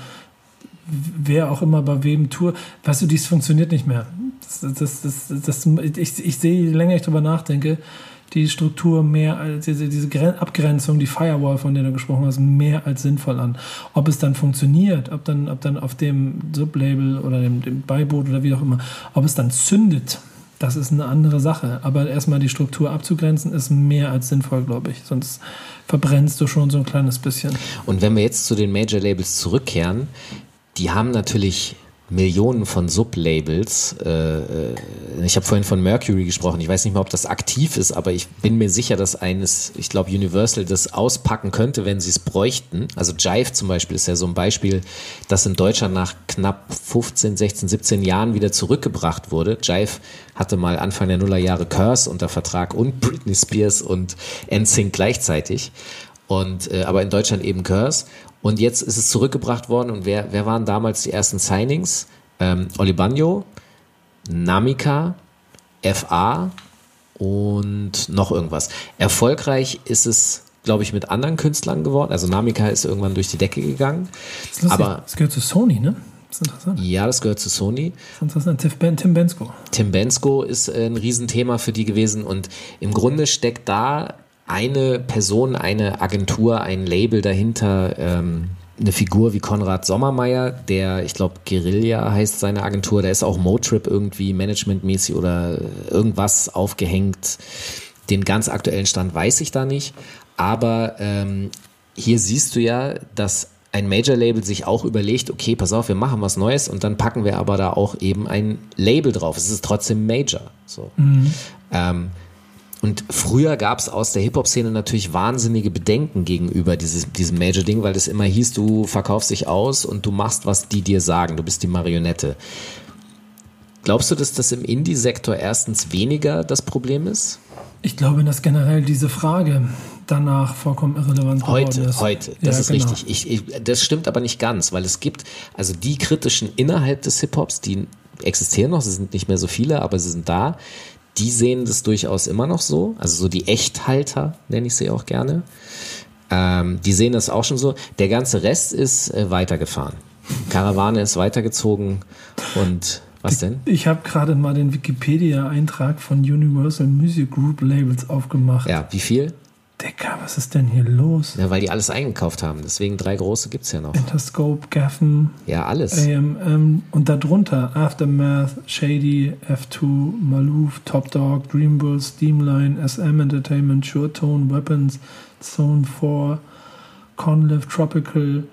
wer auch immer bei wem Tour. Weißt du, dies funktioniert nicht mehr. Das, das, das, das, ich, ich sehe, je länger ich drüber nachdenke, die Struktur mehr als diese, diese Gren- Abgrenzung, die Firewall, von der du gesprochen hast, mehr als sinnvoll an. Ob es dann funktioniert, ob dann, ob dann auf dem Sublabel oder dem, dem Beiboot oder wie auch immer, ob es dann zündet, das ist eine andere Sache. Aber erstmal die Struktur abzugrenzen, ist mehr als sinnvoll, glaube ich. Sonst verbrennst du schon so ein kleines bisschen. Und wenn wir jetzt zu den Major Labels zurückkehren, die haben natürlich Millionen von Sublabels. Äh, äh, ich habe vorhin von Mercury gesprochen. Ich weiß nicht mal, ob das aktiv ist, aber ich bin mir sicher, dass eines, ich glaube, Universal das auspacken könnte, wenn sie es bräuchten. Also Jive zum Beispiel ist ja so ein Beispiel, das in Deutschland nach knapp 15, 16, 17 Jahren wieder zurückgebracht wurde. Jive hatte mal Anfang der Nullerjahre Curse unter Vertrag und Britney Spears und NSYNC gleichzeitig. Und äh, aber in Deutschland eben Curse. Und jetzt ist es zurückgebracht worden. Und wer, wer waren damals die ersten Signings? Ähm, Oli Bagno, Namika, FA und noch irgendwas. Erfolgreich ist es, glaube ich, mit anderen Künstlern geworden. Also Namika ist irgendwann durch die Decke gegangen. Das, ist lustig. Aber das gehört zu Sony, ne? Das ist interessant. ja, das gehört zu Sony. Das ist interessant. Tim Bensko. Tim Bensko ist äh, ein Riesenthema für die gewesen und im Grunde steckt da eine Person, eine Agentur, ein Label dahinter, ähm, eine Figur wie Konrad Sommermeier, der, ich glaube, Guerilla heißt seine Agentur, da ist auch Motrip irgendwie managementmäßig oder irgendwas aufgehängt. Den ganz aktuellen Stand weiß ich da nicht. Aber ähm, hier siehst du ja, dass ein Major-Label sich auch überlegt, okay, pass auf, wir machen was Neues und dann packen wir aber da auch eben ein Label drauf. Es ist trotzdem Major. So. Ähm, und früher gab es aus der Hip-Hop-Szene natürlich wahnsinnige Bedenken gegenüber dieses, diesem Major-Ding, weil es immer hieß, du verkaufst dich aus und du machst, was die dir sagen. Du bist die Marionette. Glaubst du, dass das im Indie-Sektor erstens weniger das Problem ist? Ich glaube, dass generell diese Frage danach vollkommen irrelevant Heute, ist. heute, das Ja, ist genau. richtig. Ich, ich, das stimmt aber nicht ganz, weil es gibt, also die kritischen innerhalb des Hip-Hops, die existieren noch, sie sind nicht mehr so viele, aber sie sind da, die sehen das durchaus immer noch so. Also so die Echthalter, nenne ich sie auch gerne. Ähm, die sehen das auch schon so. Der ganze Rest ist äh, weitergefahren. Karawane ist weitergezogen und was denn? Ich habe gerade mal den Wikipedia-Eintrag von Universal Music Group Labels aufgemacht. Ja, wie viel? Dicker, was ist denn hier los? Ja, weil die alles eingekauft haben. Deswegen drei große gibt's ja noch. Interscope, Gaffen, Ja, alles. AMM und darunter Aftermath, Shady, F2, Maloof, Top Dog, Dreambull, Steamline, SM Entertainment, Sure Tone, Weapons, Zone 4, Conlive, Tropical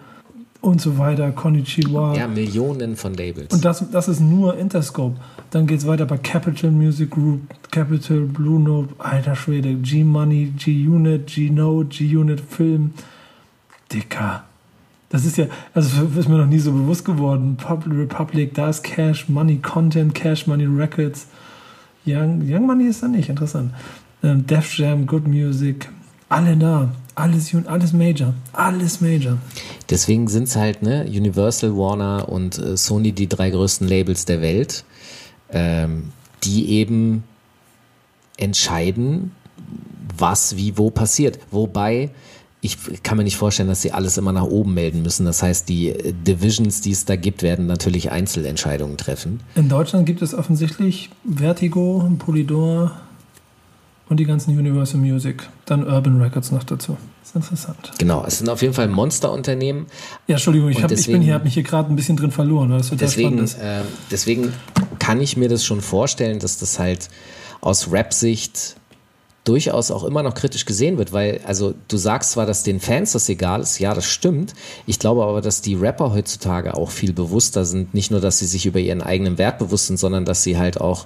und so weiter, Konichiwa. Ja, Millionen von Labels. Und das, das ist nur Interscope. Dann geht es weiter bei Capital Music Group, Capital, Blue Note, alter Schwede, G-Money, G-Unit, G-Note, G-Unit Film. Dicker. Das ist ja, also ist mir noch nie so bewusst geworden. Public Republic, da ist Cash Money Content, Cash Money Records. Young, Young Money ist da nicht, interessant. Ähm, Def Jam, Good Music, alle da. Alles, alles Major. Alles Major. Deswegen sind es halt, ne, Universal, Warner und äh, Sony die drei größten Labels der Welt, ähm, die eben entscheiden, was wie wo passiert. Wobei ich kann mir nicht vorstellen, dass sie alles immer nach oben melden müssen. Das heißt, die äh, Divisions, die es da gibt, werden natürlich Einzelentscheidungen treffen. In Deutschland gibt es offensichtlich Vertigo, Polydor und die ganzen Universal Music. Dann Urban Records noch dazu. Ist interessant. Genau, es sind auf jeden Fall Monsterunternehmen. Ja, Entschuldigung, ich, hab, ich bin deswegen- hier, habe mich hier gerade ein bisschen drin verloren, weil das total Deswegen, spannend ist. äh, deswegen kann ich mir das schon vorstellen, dass das halt aus Rap-Sicht durchaus auch immer noch kritisch gesehen wird, weil, also du sagst zwar, dass den Fans das egal ist, ja, das stimmt. Ich glaube aber, dass die Rapper heutzutage auch viel bewusster sind. Nicht nur, dass sie sich über ihren eigenen Wert bewusst sind, sondern dass sie halt auch,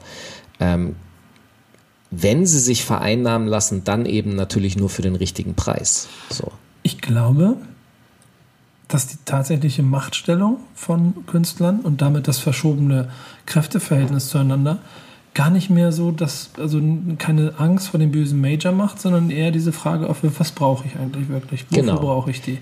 ähm, wenn sie sich vereinnahmen lassen, dann eben natürlich nur für den richtigen Preis. So. Ich glaube, dass die tatsächliche Machtstellung von Künstlern und damit das verschobene Kräfteverhältnis zueinander gar nicht mehr so, dass also keine Angst vor dem bösen Major macht, sondern eher diese Frage auf, was brauche ich eigentlich wirklich? Wofür Genau. brauche ich die?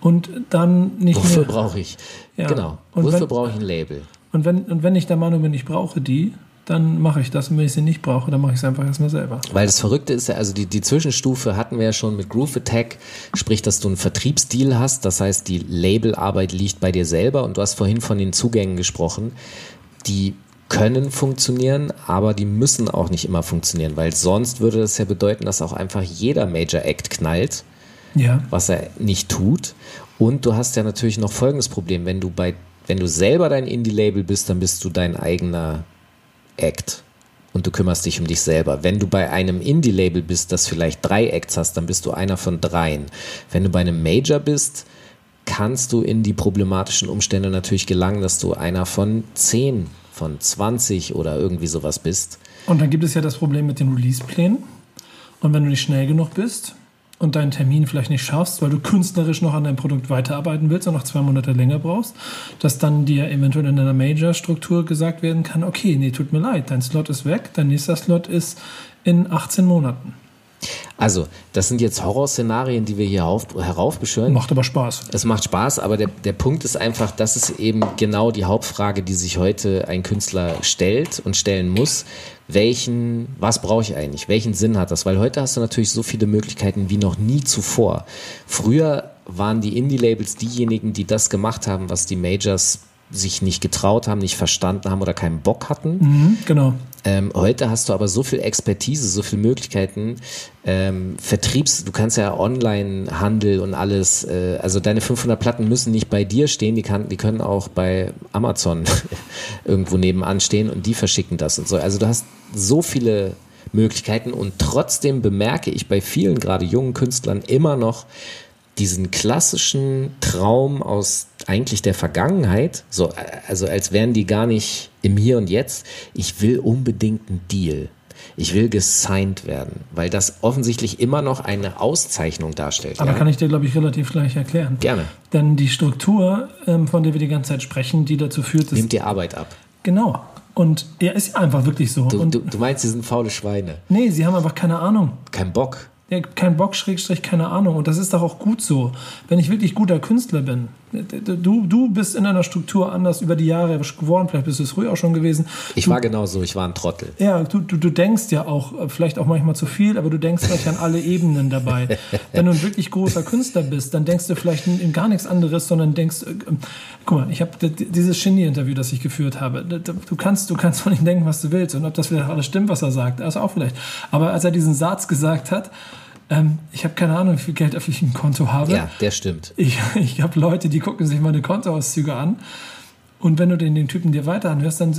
Und dann nicht Wofür brauche ich? Ja. Genau. Und Wofür brauche ich ein Label? Und wenn, und wenn ich der Meinung bin, ich brauche die, dann mache ich das. Und wenn ich sie nicht brauche, dann mache ich es einfach erstmal selber. Weil das Verrückte ist ja, also die, die Zwischenstufe hatten wir ja schon mit Groove Attack, sprich, dass du einen Vertriebsdeal hast, das heißt, die Labelarbeit liegt bei dir selber und du hast vorhin von den Zugängen gesprochen, die können funktionieren, aber die müssen auch nicht immer funktionieren, weil sonst würde das ja bedeuten, dass auch einfach jeder Major Act knallt, Ja. was er nicht tut. Und du hast ja natürlich noch folgendes Problem, wenn du bei, wenn du selber dein Indie-Label bist, dann bist du dein eigener Act und du kümmerst dich um dich selber. Wenn du bei einem Indie-Label bist, das vielleicht drei Acts hast, dann bist du einer von dreien. Wenn du bei einem Major bist, kannst du in die problematischen Umstände natürlich gelangen, dass du einer von zehn, von 20 oder irgendwie sowas bist. Und dann gibt es ja das Problem mit den Release-Plänen. Und wenn du nicht schnell genug bist und deinen Termin vielleicht nicht schaffst, weil du künstlerisch noch an deinem Produkt weiterarbeiten willst und noch zwei Monate länger brauchst, dass dann dir eventuell in einer Major-Struktur gesagt werden kann, okay, nee, tut mir leid, dein Slot ist weg, dein nächster Slot ist in 18 Monaten. Also, das sind jetzt Horrorszenarien, die wir hier auf, heraufbeschwören. Macht aber Spaß. Es macht Spaß, aber der, der Punkt ist einfach, das ist eben genau die Hauptfrage, die sich heute ein Künstler stellt und stellen muss. Welchen, was brauche ich eigentlich? Welchen Sinn hat das? Weil heute hast du natürlich so viele Möglichkeiten wie noch nie zuvor. Früher waren die Indie-Labels diejenigen, die das gemacht haben, was die Majors sich nicht getraut haben, nicht verstanden haben oder keinen Bock hatten. Mhm, genau. Ähm, heute hast du aber so viel Expertise, so viele Möglichkeiten, ähm, Vertriebs, du kannst ja Online-Handel und alles, äh, also deine 500 Platten müssen nicht bei dir stehen, die, kann, die können auch bei Amazon [laughs] irgendwo nebenan stehen und die verschicken das und so. Also du hast so viele Möglichkeiten und trotzdem bemerke ich bei vielen, gerade jungen Künstlern, immer noch, diesen klassischen Traum aus eigentlich der Vergangenheit, so, also als wären die gar nicht im Hier und Jetzt, ich will unbedingt einen Deal. Ich will gesigned werden, weil das offensichtlich immer noch eine Auszeichnung darstellt. Aber ja? kann ich dir, glaube ich, relativ gleich erklären. Gerne. Denn die Struktur, ähm, von der wir die ganze Zeit sprechen, die dazu führt, dass. Nimmt dir Arbeit ab. Genau. Und er ist einfach wirklich so. Du, und du, du meinst, sie sind faule Schweine. nee, sie haben einfach keine Ahnung. Kein Bock. Ja, kein Bock, Schrägstrich, keine Ahnung. Und das ist doch auch gut so. Wenn ich wirklich guter Künstler bin, du, du bist in einer Struktur anders über die Jahre geworden, vielleicht bist du es früher auch schon gewesen. Ich du, war genau so, ich war ein Trottel. Ja, du, du, du denkst ja auch, äh, vielleicht auch manchmal zu viel, aber du denkst vielleicht an alle Ebenen dabei. [laughs] Wenn du ein wirklich großer Künstler bist, dann denkst du vielleicht in gar nichts anderes, sondern denkst, äh, äh, guck mal, ich habe dieses Genie-Interview, das ich geführt habe. Du kannst, du kannst von ihm denken, was du willst und ob das vielleicht alles stimmt, was er sagt, also auch vielleicht. Aber als er diesen Satz gesagt hat, ähm, ich habe keine Ahnung, wie viel Geld auf welchem Konto habe. Ja, der stimmt. Ich, ich habe Leute, die gucken sich meine Kontoauszüge an. Und wenn du den, den Typen dir weiter anhörst, dann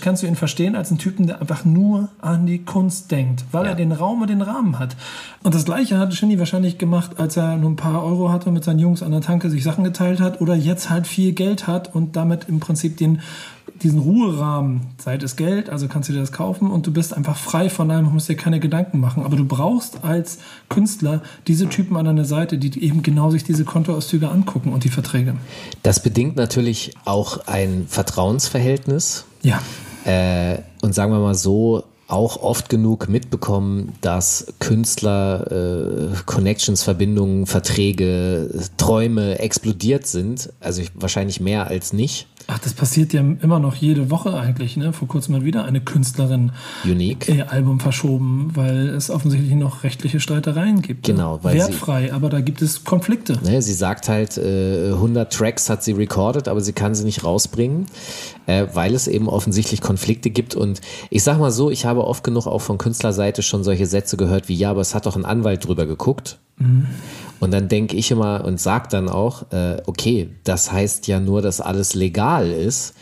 kannst du ihn verstehen als einen Typen, der einfach nur an die Kunst denkt, weil Ja. er den Raum und den Rahmen hat. Und das Gleiche hat Shinny wahrscheinlich gemacht, als er nur ein paar Euro hatte und mit seinen Jungs an der Tanke sich Sachen geteilt hat oder jetzt halt viel Geld hat und damit im Prinzip den, diesen Ruherahmen, Zeit ist Geld, also kannst du dir das kaufen und du bist einfach frei von allem, musst dir keine Gedanken machen. Aber du brauchst als Künstler diese Typen an deiner Seite, die eben genau sich diese Kontoauszüge angucken und die Verträge. Das bedingt natürlich auch ein Vertrauensverhältnis. Ja. Äh, und sagen wir mal so, auch oft genug mitbekommen, dass Künstler, äh, Connections, Verbindungen, Verträge, Träume explodiert sind. Also ich, wahrscheinlich mehr als nicht. Ach, das passiert ja immer noch jede Woche eigentlich. Ne? Vor kurzem mal wieder eine Künstlerin Unique. ihr Album verschoben, weil es offensichtlich noch rechtliche Streitereien gibt. Genau, weil Wertfrei, aber da gibt es Konflikte. Ne, sie sagt halt, äh, 100 Tracks hat sie recorded, aber sie kann sie nicht rausbringen, äh, weil es eben offensichtlich Konflikte gibt. Und ich sag mal so, ich habe oft genug auch von Künstlerseite schon solche Sätze gehört wie, ja, aber es hat doch ein Anwalt drüber geguckt. Und dann denke ich immer und sag dann auch, äh, okay, das heißt ja nur, dass alles legal ist.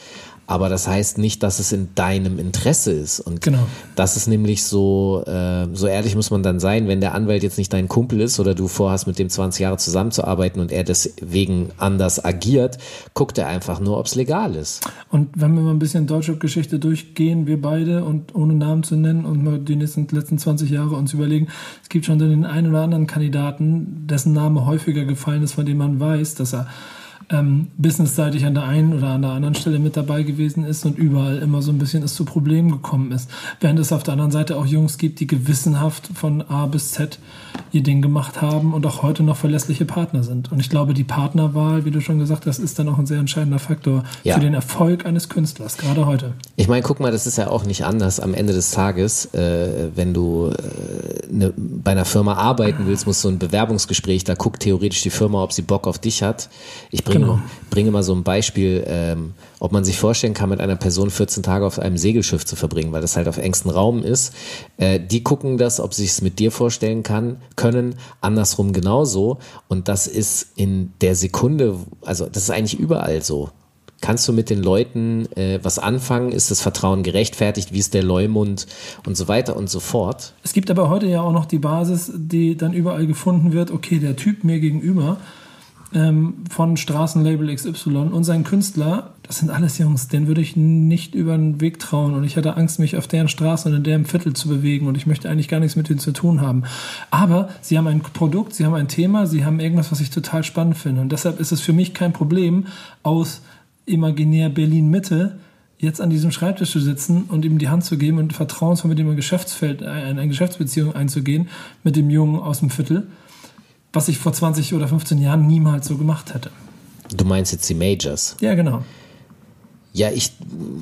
Aber das heißt nicht, dass es in deinem Interesse ist. Und Genau. das ist nämlich so, äh, so ehrlich muss man dann sein, wenn der Anwalt jetzt nicht dein Kumpel ist oder du vorhast, mit dem 20 Jahre zusammenzuarbeiten und er deswegen anders agiert, guckt er einfach nur, ob es legal ist. Und wenn wir mal ein bisschen deutsche Geschichte durchgehen, wir beide und ohne Namen zu nennen und mal die nächsten, letzten 20 Jahre uns überlegen, es gibt schon den einen oder anderen Kandidaten, dessen Name häufiger gefallen ist, von dem man weiß, dass er ähm, businessseitig an der einen oder an der anderen Stelle mit dabei gewesen ist und überall immer so ein bisschen es zu Problemen gekommen ist. Während es auf der anderen Seite auch Jungs gibt, die gewissenhaft von A bis Z ihr Ding gemacht haben und auch heute noch verlässliche Partner sind. Und ich glaube, die Partnerwahl, wie du schon gesagt hast, ist dann auch ein sehr entscheidender Faktor Ja. für den Erfolg eines Künstlers, gerade heute. Ich meine, guck mal, das ist ja auch nicht anders am Ende des Tages, äh, wenn du äh, ne, bei einer Firma arbeiten willst, musst du ein Bewerbungsgespräch, da guckt theoretisch die Firma, ob sie Bock auf dich hat. Ich bringe Genau. bringe mal so ein Beispiel, ähm, ob man sich vorstellen kann, mit einer Person 14 Tage auf einem Segelschiff zu verbringen, weil das halt auf engstem Raum ist. Äh, die gucken das, ob sie es mit dir vorstellen kann, können, andersrum genauso. Und das ist in der Sekunde, also das ist eigentlich überall so. Kannst du mit den Leuten äh, was anfangen? Ist das Vertrauen gerechtfertigt? Wie ist der Leumund? Und so weiter und so fort. Es gibt aber heute ja auch noch die Basis, die dann überall gefunden wird, okay, der Typ mir gegenüber ähm, von Straßenlabel XY und sein Künstler, das sind alles Jungs, denen würde ich nicht über den Weg trauen. Und ich hatte Angst, mich auf deren Straße und in deren Viertel zu bewegen. Und ich möchte eigentlich gar nichts mit denen zu tun haben. Aber sie haben ein Produkt, sie haben ein Thema, sie haben irgendwas, was ich total spannend finde. Und deshalb ist es für mich kein Problem, aus imaginär Berlin-Mitte jetzt an diesem Schreibtisch zu sitzen und ihm die Hand zu geben und vertrauensvoll mit ihm ein Geschäftsfeld, äh, eine Geschäftsbeziehung einzugehen mit dem Jungen aus dem Viertel, was ich vor 20 oder 15 Jahren niemals so gemacht hätte. Du meinst jetzt die Majors? Ja, genau. Ja, ich,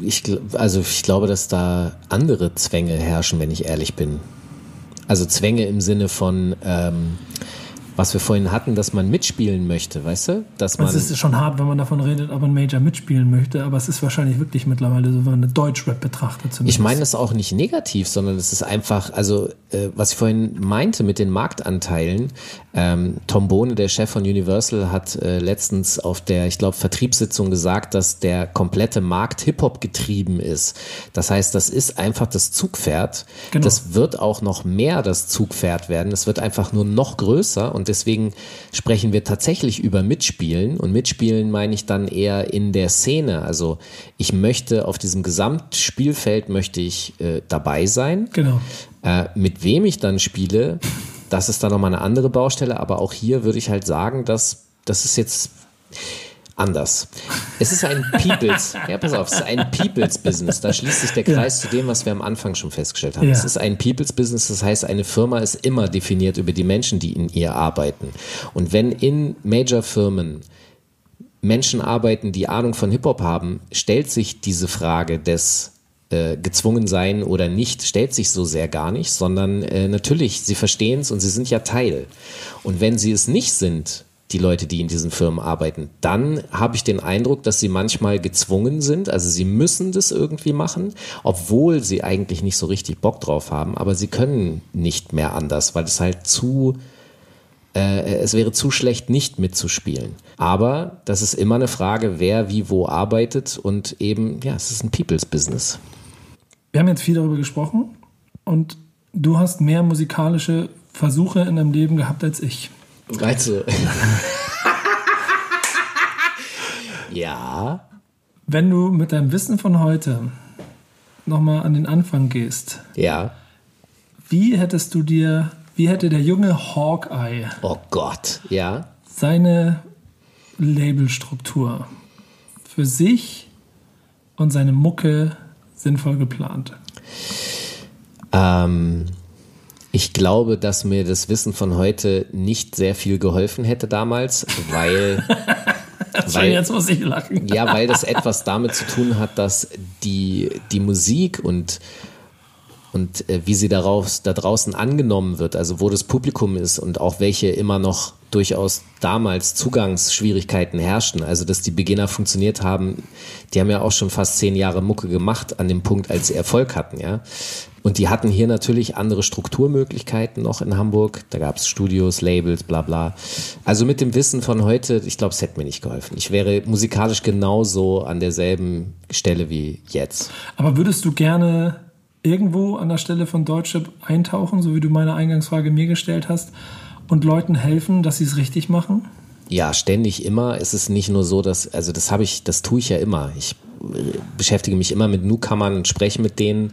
ich, also ich glaube, dass da andere Zwänge herrschen, wenn ich ehrlich bin. Also Zwänge im Sinne von, ähm, was wir vorhin hatten, dass man mitspielen möchte, weißt du? Dass man Also es ist schon hart, wenn man davon redet, ob ein Major mitspielen möchte, aber es ist wahrscheinlich wirklich mittlerweile so, wenn man eine Deutschrap betrachtet zumindest. Ich meine das auch nicht negativ, sondern es ist einfach, also äh, was ich vorhin meinte mit den Marktanteilen, ähm, Tom Bohne, der Chef von Universal, hat äh, letztens auf der, ich glaube, Vertriebssitzung gesagt, dass der komplette Markt Hip-Hop getrieben ist. Das heißt, das ist einfach das Zugpferd. Genau. Das wird auch noch mehr das Zugpferd werden. Es wird einfach nur noch größer und deswegen sprechen wir tatsächlich über Mitspielen und Mitspielen meine ich dann eher in der Szene. Also ich möchte auf diesem Gesamtspielfeld möchte ich äh, dabei sein. Genau. Äh, mit wem ich dann spiele, das ist dann nochmal eine andere Baustelle, aber auch hier würde ich halt sagen, dass das ist jetzt anders. Es ist ein People's, [laughs] ja pass auf, es ist ein People's Business. Da schließt sich der Kreis zu dem, was wir am Anfang schon festgestellt haben. Ja. Es ist ein People's Business, das heißt, eine Firma ist immer definiert über die Menschen, die in ihr arbeiten. Und wenn in Major-Firmen Menschen arbeiten, die Ahnung von Hip-Hop haben, stellt sich diese Frage des äh, gezwungen sein oder nicht, stellt sich so sehr gar nicht, sondern äh, natürlich, sie verstehen es und sie sind ja Teil. Und wenn sie es nicht sind, die Leute, die in diesen Firmen arbeiten, dann habe ich den Eindruck, dass sie manchmal gezwungen sind, also sie müssen das irgendwie machen, obwohl sie eigentlich nicht so richtig Bock drauf haben, aber sie können nicht mehr anders, weil es halt zu äh, es wäre zu schlecht, nicht mitzuspielen. Aber das ist immer eine Frage, wer wie wo arbeitet und eben, ja, es ist ein People's Business. Wir haben jetzt viel darüber gesprochen und du hast mehr musikalische Versuche in deinem Leben gehabt als ich. Du? [laughs] ja. Wenn du mit deinem Wissen von heute nochmal an den Anfang gehst, Ja. wie hättest du dir, wie hätte der junge Hawkeye Oh Gott. Ja. seine Labelstruktur für sich und seine Mucke sinnvoll geplant? Ähm, ich glaube, dass mir das Wissen von heute nicht sehr viel geholfen hätte damals, weil, [laughs] Weil jetzt muss ich lachen. ja, weil das etwas damit zu tun hat, dass die, die Musik und und äh, wie sie daraus, da draußen angenommen wird, also wo das Publikum ist und auch welche immer noch durchaus damals Zugangsschwierigkeiten herrschten, also dass die Beginner funktioniert haben, die haben ja auch schon fast zehn Jahre Mucke gemacht an dem Punkt, als sie Erfolg hatten, ja. Und die hatten hier natürlich andere Strukturmöglichkeiten noch in Hamburg. Da gab es Studios, Labels, bla bla. Also mit dem Wissen von heute, ich glaube, es hätte mir nicht geholfen. Ich wäre musikalisch genauso an derselben Stelle wie jetzt. Aber würdest du gerne irgendwo an der Stelle von Deutschrap eintauchen, so wie du meine Eingangsfrage mir gestellt hast, und Leuten helfen, dass sie es richtig machen? Ja, ständig immer. Es ist nicht nur so, dass, also das habe ich, das tue ich ja immer. Ich äh, beschäftige mich immer mit Newcomern und spreche mit denen.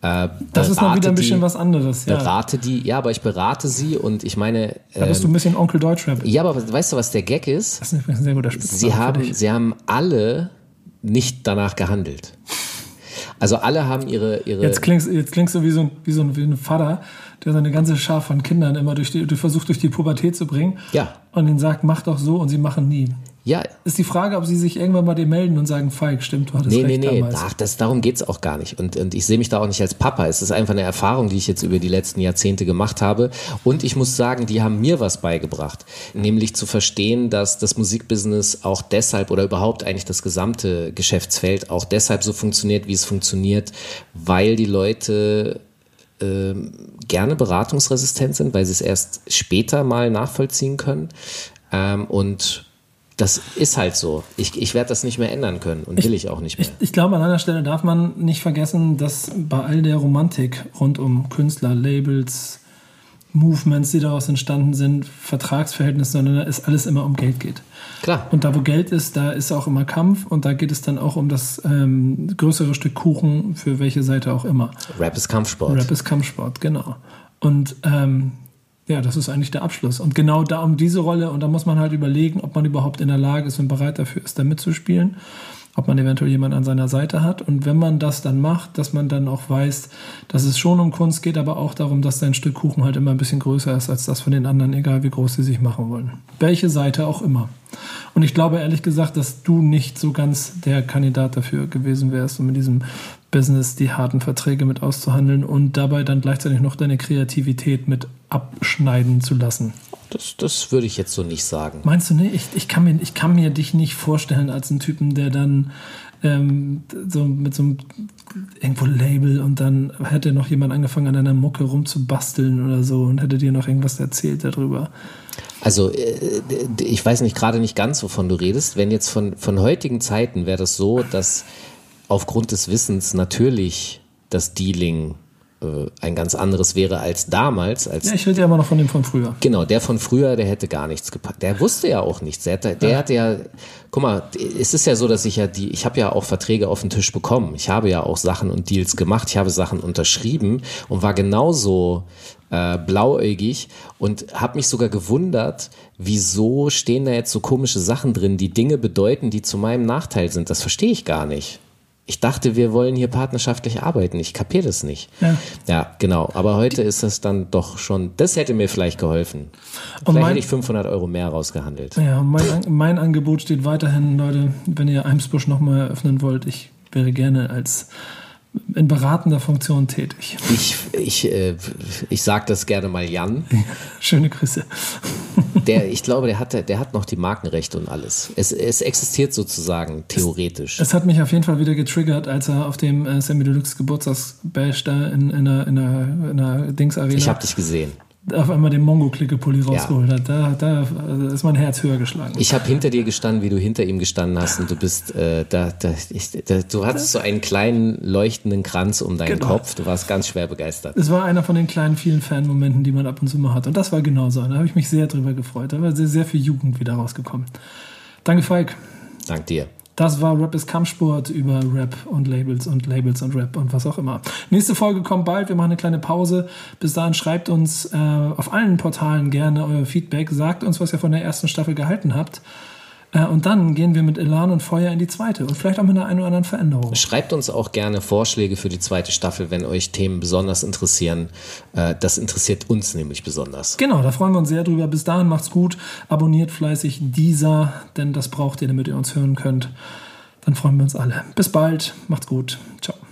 Äh, Das ist noch wieder ein bisschen die, was anderes. Ja. Berate die, ja, aber ich berate sie und ich meine, Da bist du ähm, ein bisschen Onkel Deutschrap. ja, aber weißt du, was der Gag ist? Das ist ein sehr guter Spitzname Sie haben, sie haben alle nicht danach gehandelt. Also alle haben ihre, ihre Jetzt klingst, jetzt klingst du wie so, ein, wie so ein, wie ein Vater, der seine ganze Schar von Kindern immer durch die, durch versucht, durch die Pubertät zu bringen. Ja. Und ihnen sagt, mach doch so und sie machen nie. ja, Ist die Frage, ob sie sich irgendwann mal dir melden und sagen, Falk, stimmt, du hattest Nee, nee, recht nee, damals. ach, das, darum geht's auch gar nicht. Und, und ich sehe mich da auch nicht als Papa. Es ist einfach eine Erfahrung, die ich jetzt über die letzten Jahrzehnte gemacht habe. Und ich muss sagen, die haben mir was beigebracht. Nämlich zu verstehen, dass das Musikbusiness auch deshalb oder überhaupt eigentlich das gesamte Geschäftsfeld auch deshalb so funktioniert, wie es funktioniert, weil die Leute gerne beratungsresistent sind, weil sie es erst später mal nachvollziehen können. Ähm, und das ist halt so. Ich, ich werde das nicht mehr ändern können und will ich auch nicht mehr. Ich, ich glaube, an einer Stelle darf man nicht vergessen, dass bei all der Romantik rund um Künstler, Labels, Movements, die daraus entstanden sind, Vertragsverhältnisse, sondern es alles immer um Geld geht. Klar. Und da, wo Geld ist, da ist auch immer Kampf und da geht es dann auch um das ähm, größere Stück Kuchen für welche Seite auch immer. Rap ist Kampfsport. Rap ist Kampfsport, genau. Und ähm, ja, das ist eigentlich der Abschluss. Und genau da um diese Rolle, und da muss man halt überlegen, ob man überhaupt in der Lage ist und bereit dafür ist, da mitzuspielen. Ob man eventuell jemanden an seiner Seite hat. Und wenn man das dann macht, dass man dann auch weiß, dass es schon um Kunst geht, aber auch darum, dass dein Stück Kuchen halt immer ein bisschen größer ist als das von den anderen, egal wie groß sie sich machen wollen. Welche Seite auch immer. Und ich glaube ehrlich gesagt, dass du nicht so ganz der Kandidat dafür gewesen wärst, um in diesem Business die harten Verträge mit auszuhandeln und dabei dann gleichzeitig noch deine Kreativität mit abschneiden zu lassen. Das, das würde ich jetzt so nicht sagen. Meinst du nicht? Ich, ich, kann mir, ich kann mir dich nicht vorstellen als einen Typen, der dann ähm, so mit so einem irgendwo Label und dann hätte noch jemand angefangen, an einer Mucke rumzubasteln oder so und hätte dir noch irgendwas erzählt darüber. Also äh, ich weiß nicht gerade nicht ganz, wovon du redest. Wenn jetzt von, von heutigen Zeiten wäre das so, dass aufgrund des Wissens natürlich das Dealing ein ganz anderes wäre als damals. Als ja, ich rede ja immer noch von dem von früher. Genau, der von früher, der hätte gar nichts gepackt. Der wusste ja auch nichts. Der, der ja. hatte ja, guck mal, es ist ja so, dass ich ja die, ich habe ja auch Verträge auf den Tisch bekommen. Ich habe ja auch Sachen und Deals gemacht. Ich habe Sachen unterschrieben und war genauso äh, blauäugig und habe mich sogar gewundert, wieso stehen da jetzt so komische Sachen drin, die Dinge bedeuten, die zu meinem Nachteil sind. Das verstehe ich gar nicht. Ich dachte, wir wollen hier partnerschaftlich arbeiten. Ich kapiere das nicht. Ja. ja, genau. Aber heute ist das dann doch schon, das hätte mir vielleicht geholfen. Und vielleicht mein, hätte ich 500 Euro mehr rausgehandelt. Ja, mein, mein Angebot steht weiterhin, Leute, wenn ihr Eimsbusch nochmal eröffnen wollt, ich wäre gerne als in beratender Funktion tätig. Ich, ich, äh, ich sage das gerne mal Jan. Schöne Grüße. Der, ich glaube, der hat, der hat noch die Markenrechte und alles. Es, es existiert sozusagen theoretisch. Es, es, hat mich auf jeden Fall wieder getriggert, als er auf dem äh, Sammy Deluxe Geburtstagsbash da in, in einer, in einer, in einer Dings-Arena. Ich habe dich gesehen auf einmal den Mongo-Klicke-Pulli rausgeholt hat. Da, da ist mein Herz höher geschlagen. Ich habe hinter dir gestanden, wie du hinter ihm gestanden hast und du bist äh, da, da, ich, da, du hattest so einen kleinen leuchtenden Kranz um deinen genau. Kopf. Du warst ganz schwer begeistert. Es war einer von den kleinen vielen Fan-Momenten, die man ab und zu mal hat. Und das war genauso. Da habe ich mich sehr drüber gefreut. Da war sehr, sehr viel Jugend wieder rausgekommen. Danke, Falk. Dank dir. Das war Rap ist Kampfsport über Rap und Labels und Labels und Rap und was auch immer. Nächste Folge kommt bald. Wir machen eine kleine Pause. Bis dahin schreibt uns äh, auf allen Portalen gerne euer Feedback. Sagt uns, was ihr von der ersten Staffel gehalten habt. Äh, und dann gehen wir mit Elan und Feuer in die zweite und vielleicht auch mit einer ein oder anderen Veränderung. Schreibt uns auch gerne Vorschläge für die zweite Staffel, wenn euch Themen besonders interessieren. Äh, das interessiert uns nämlich besonders. Genau, da freuen wir uns sehr drüber. Bis dahin macht's gut. Abonniert fleißig dieser, denn das braucht ihr, damit ihr uns hören könnt. Dann freuen wir uns alle. Bis bald. Macht's gut. Ciao.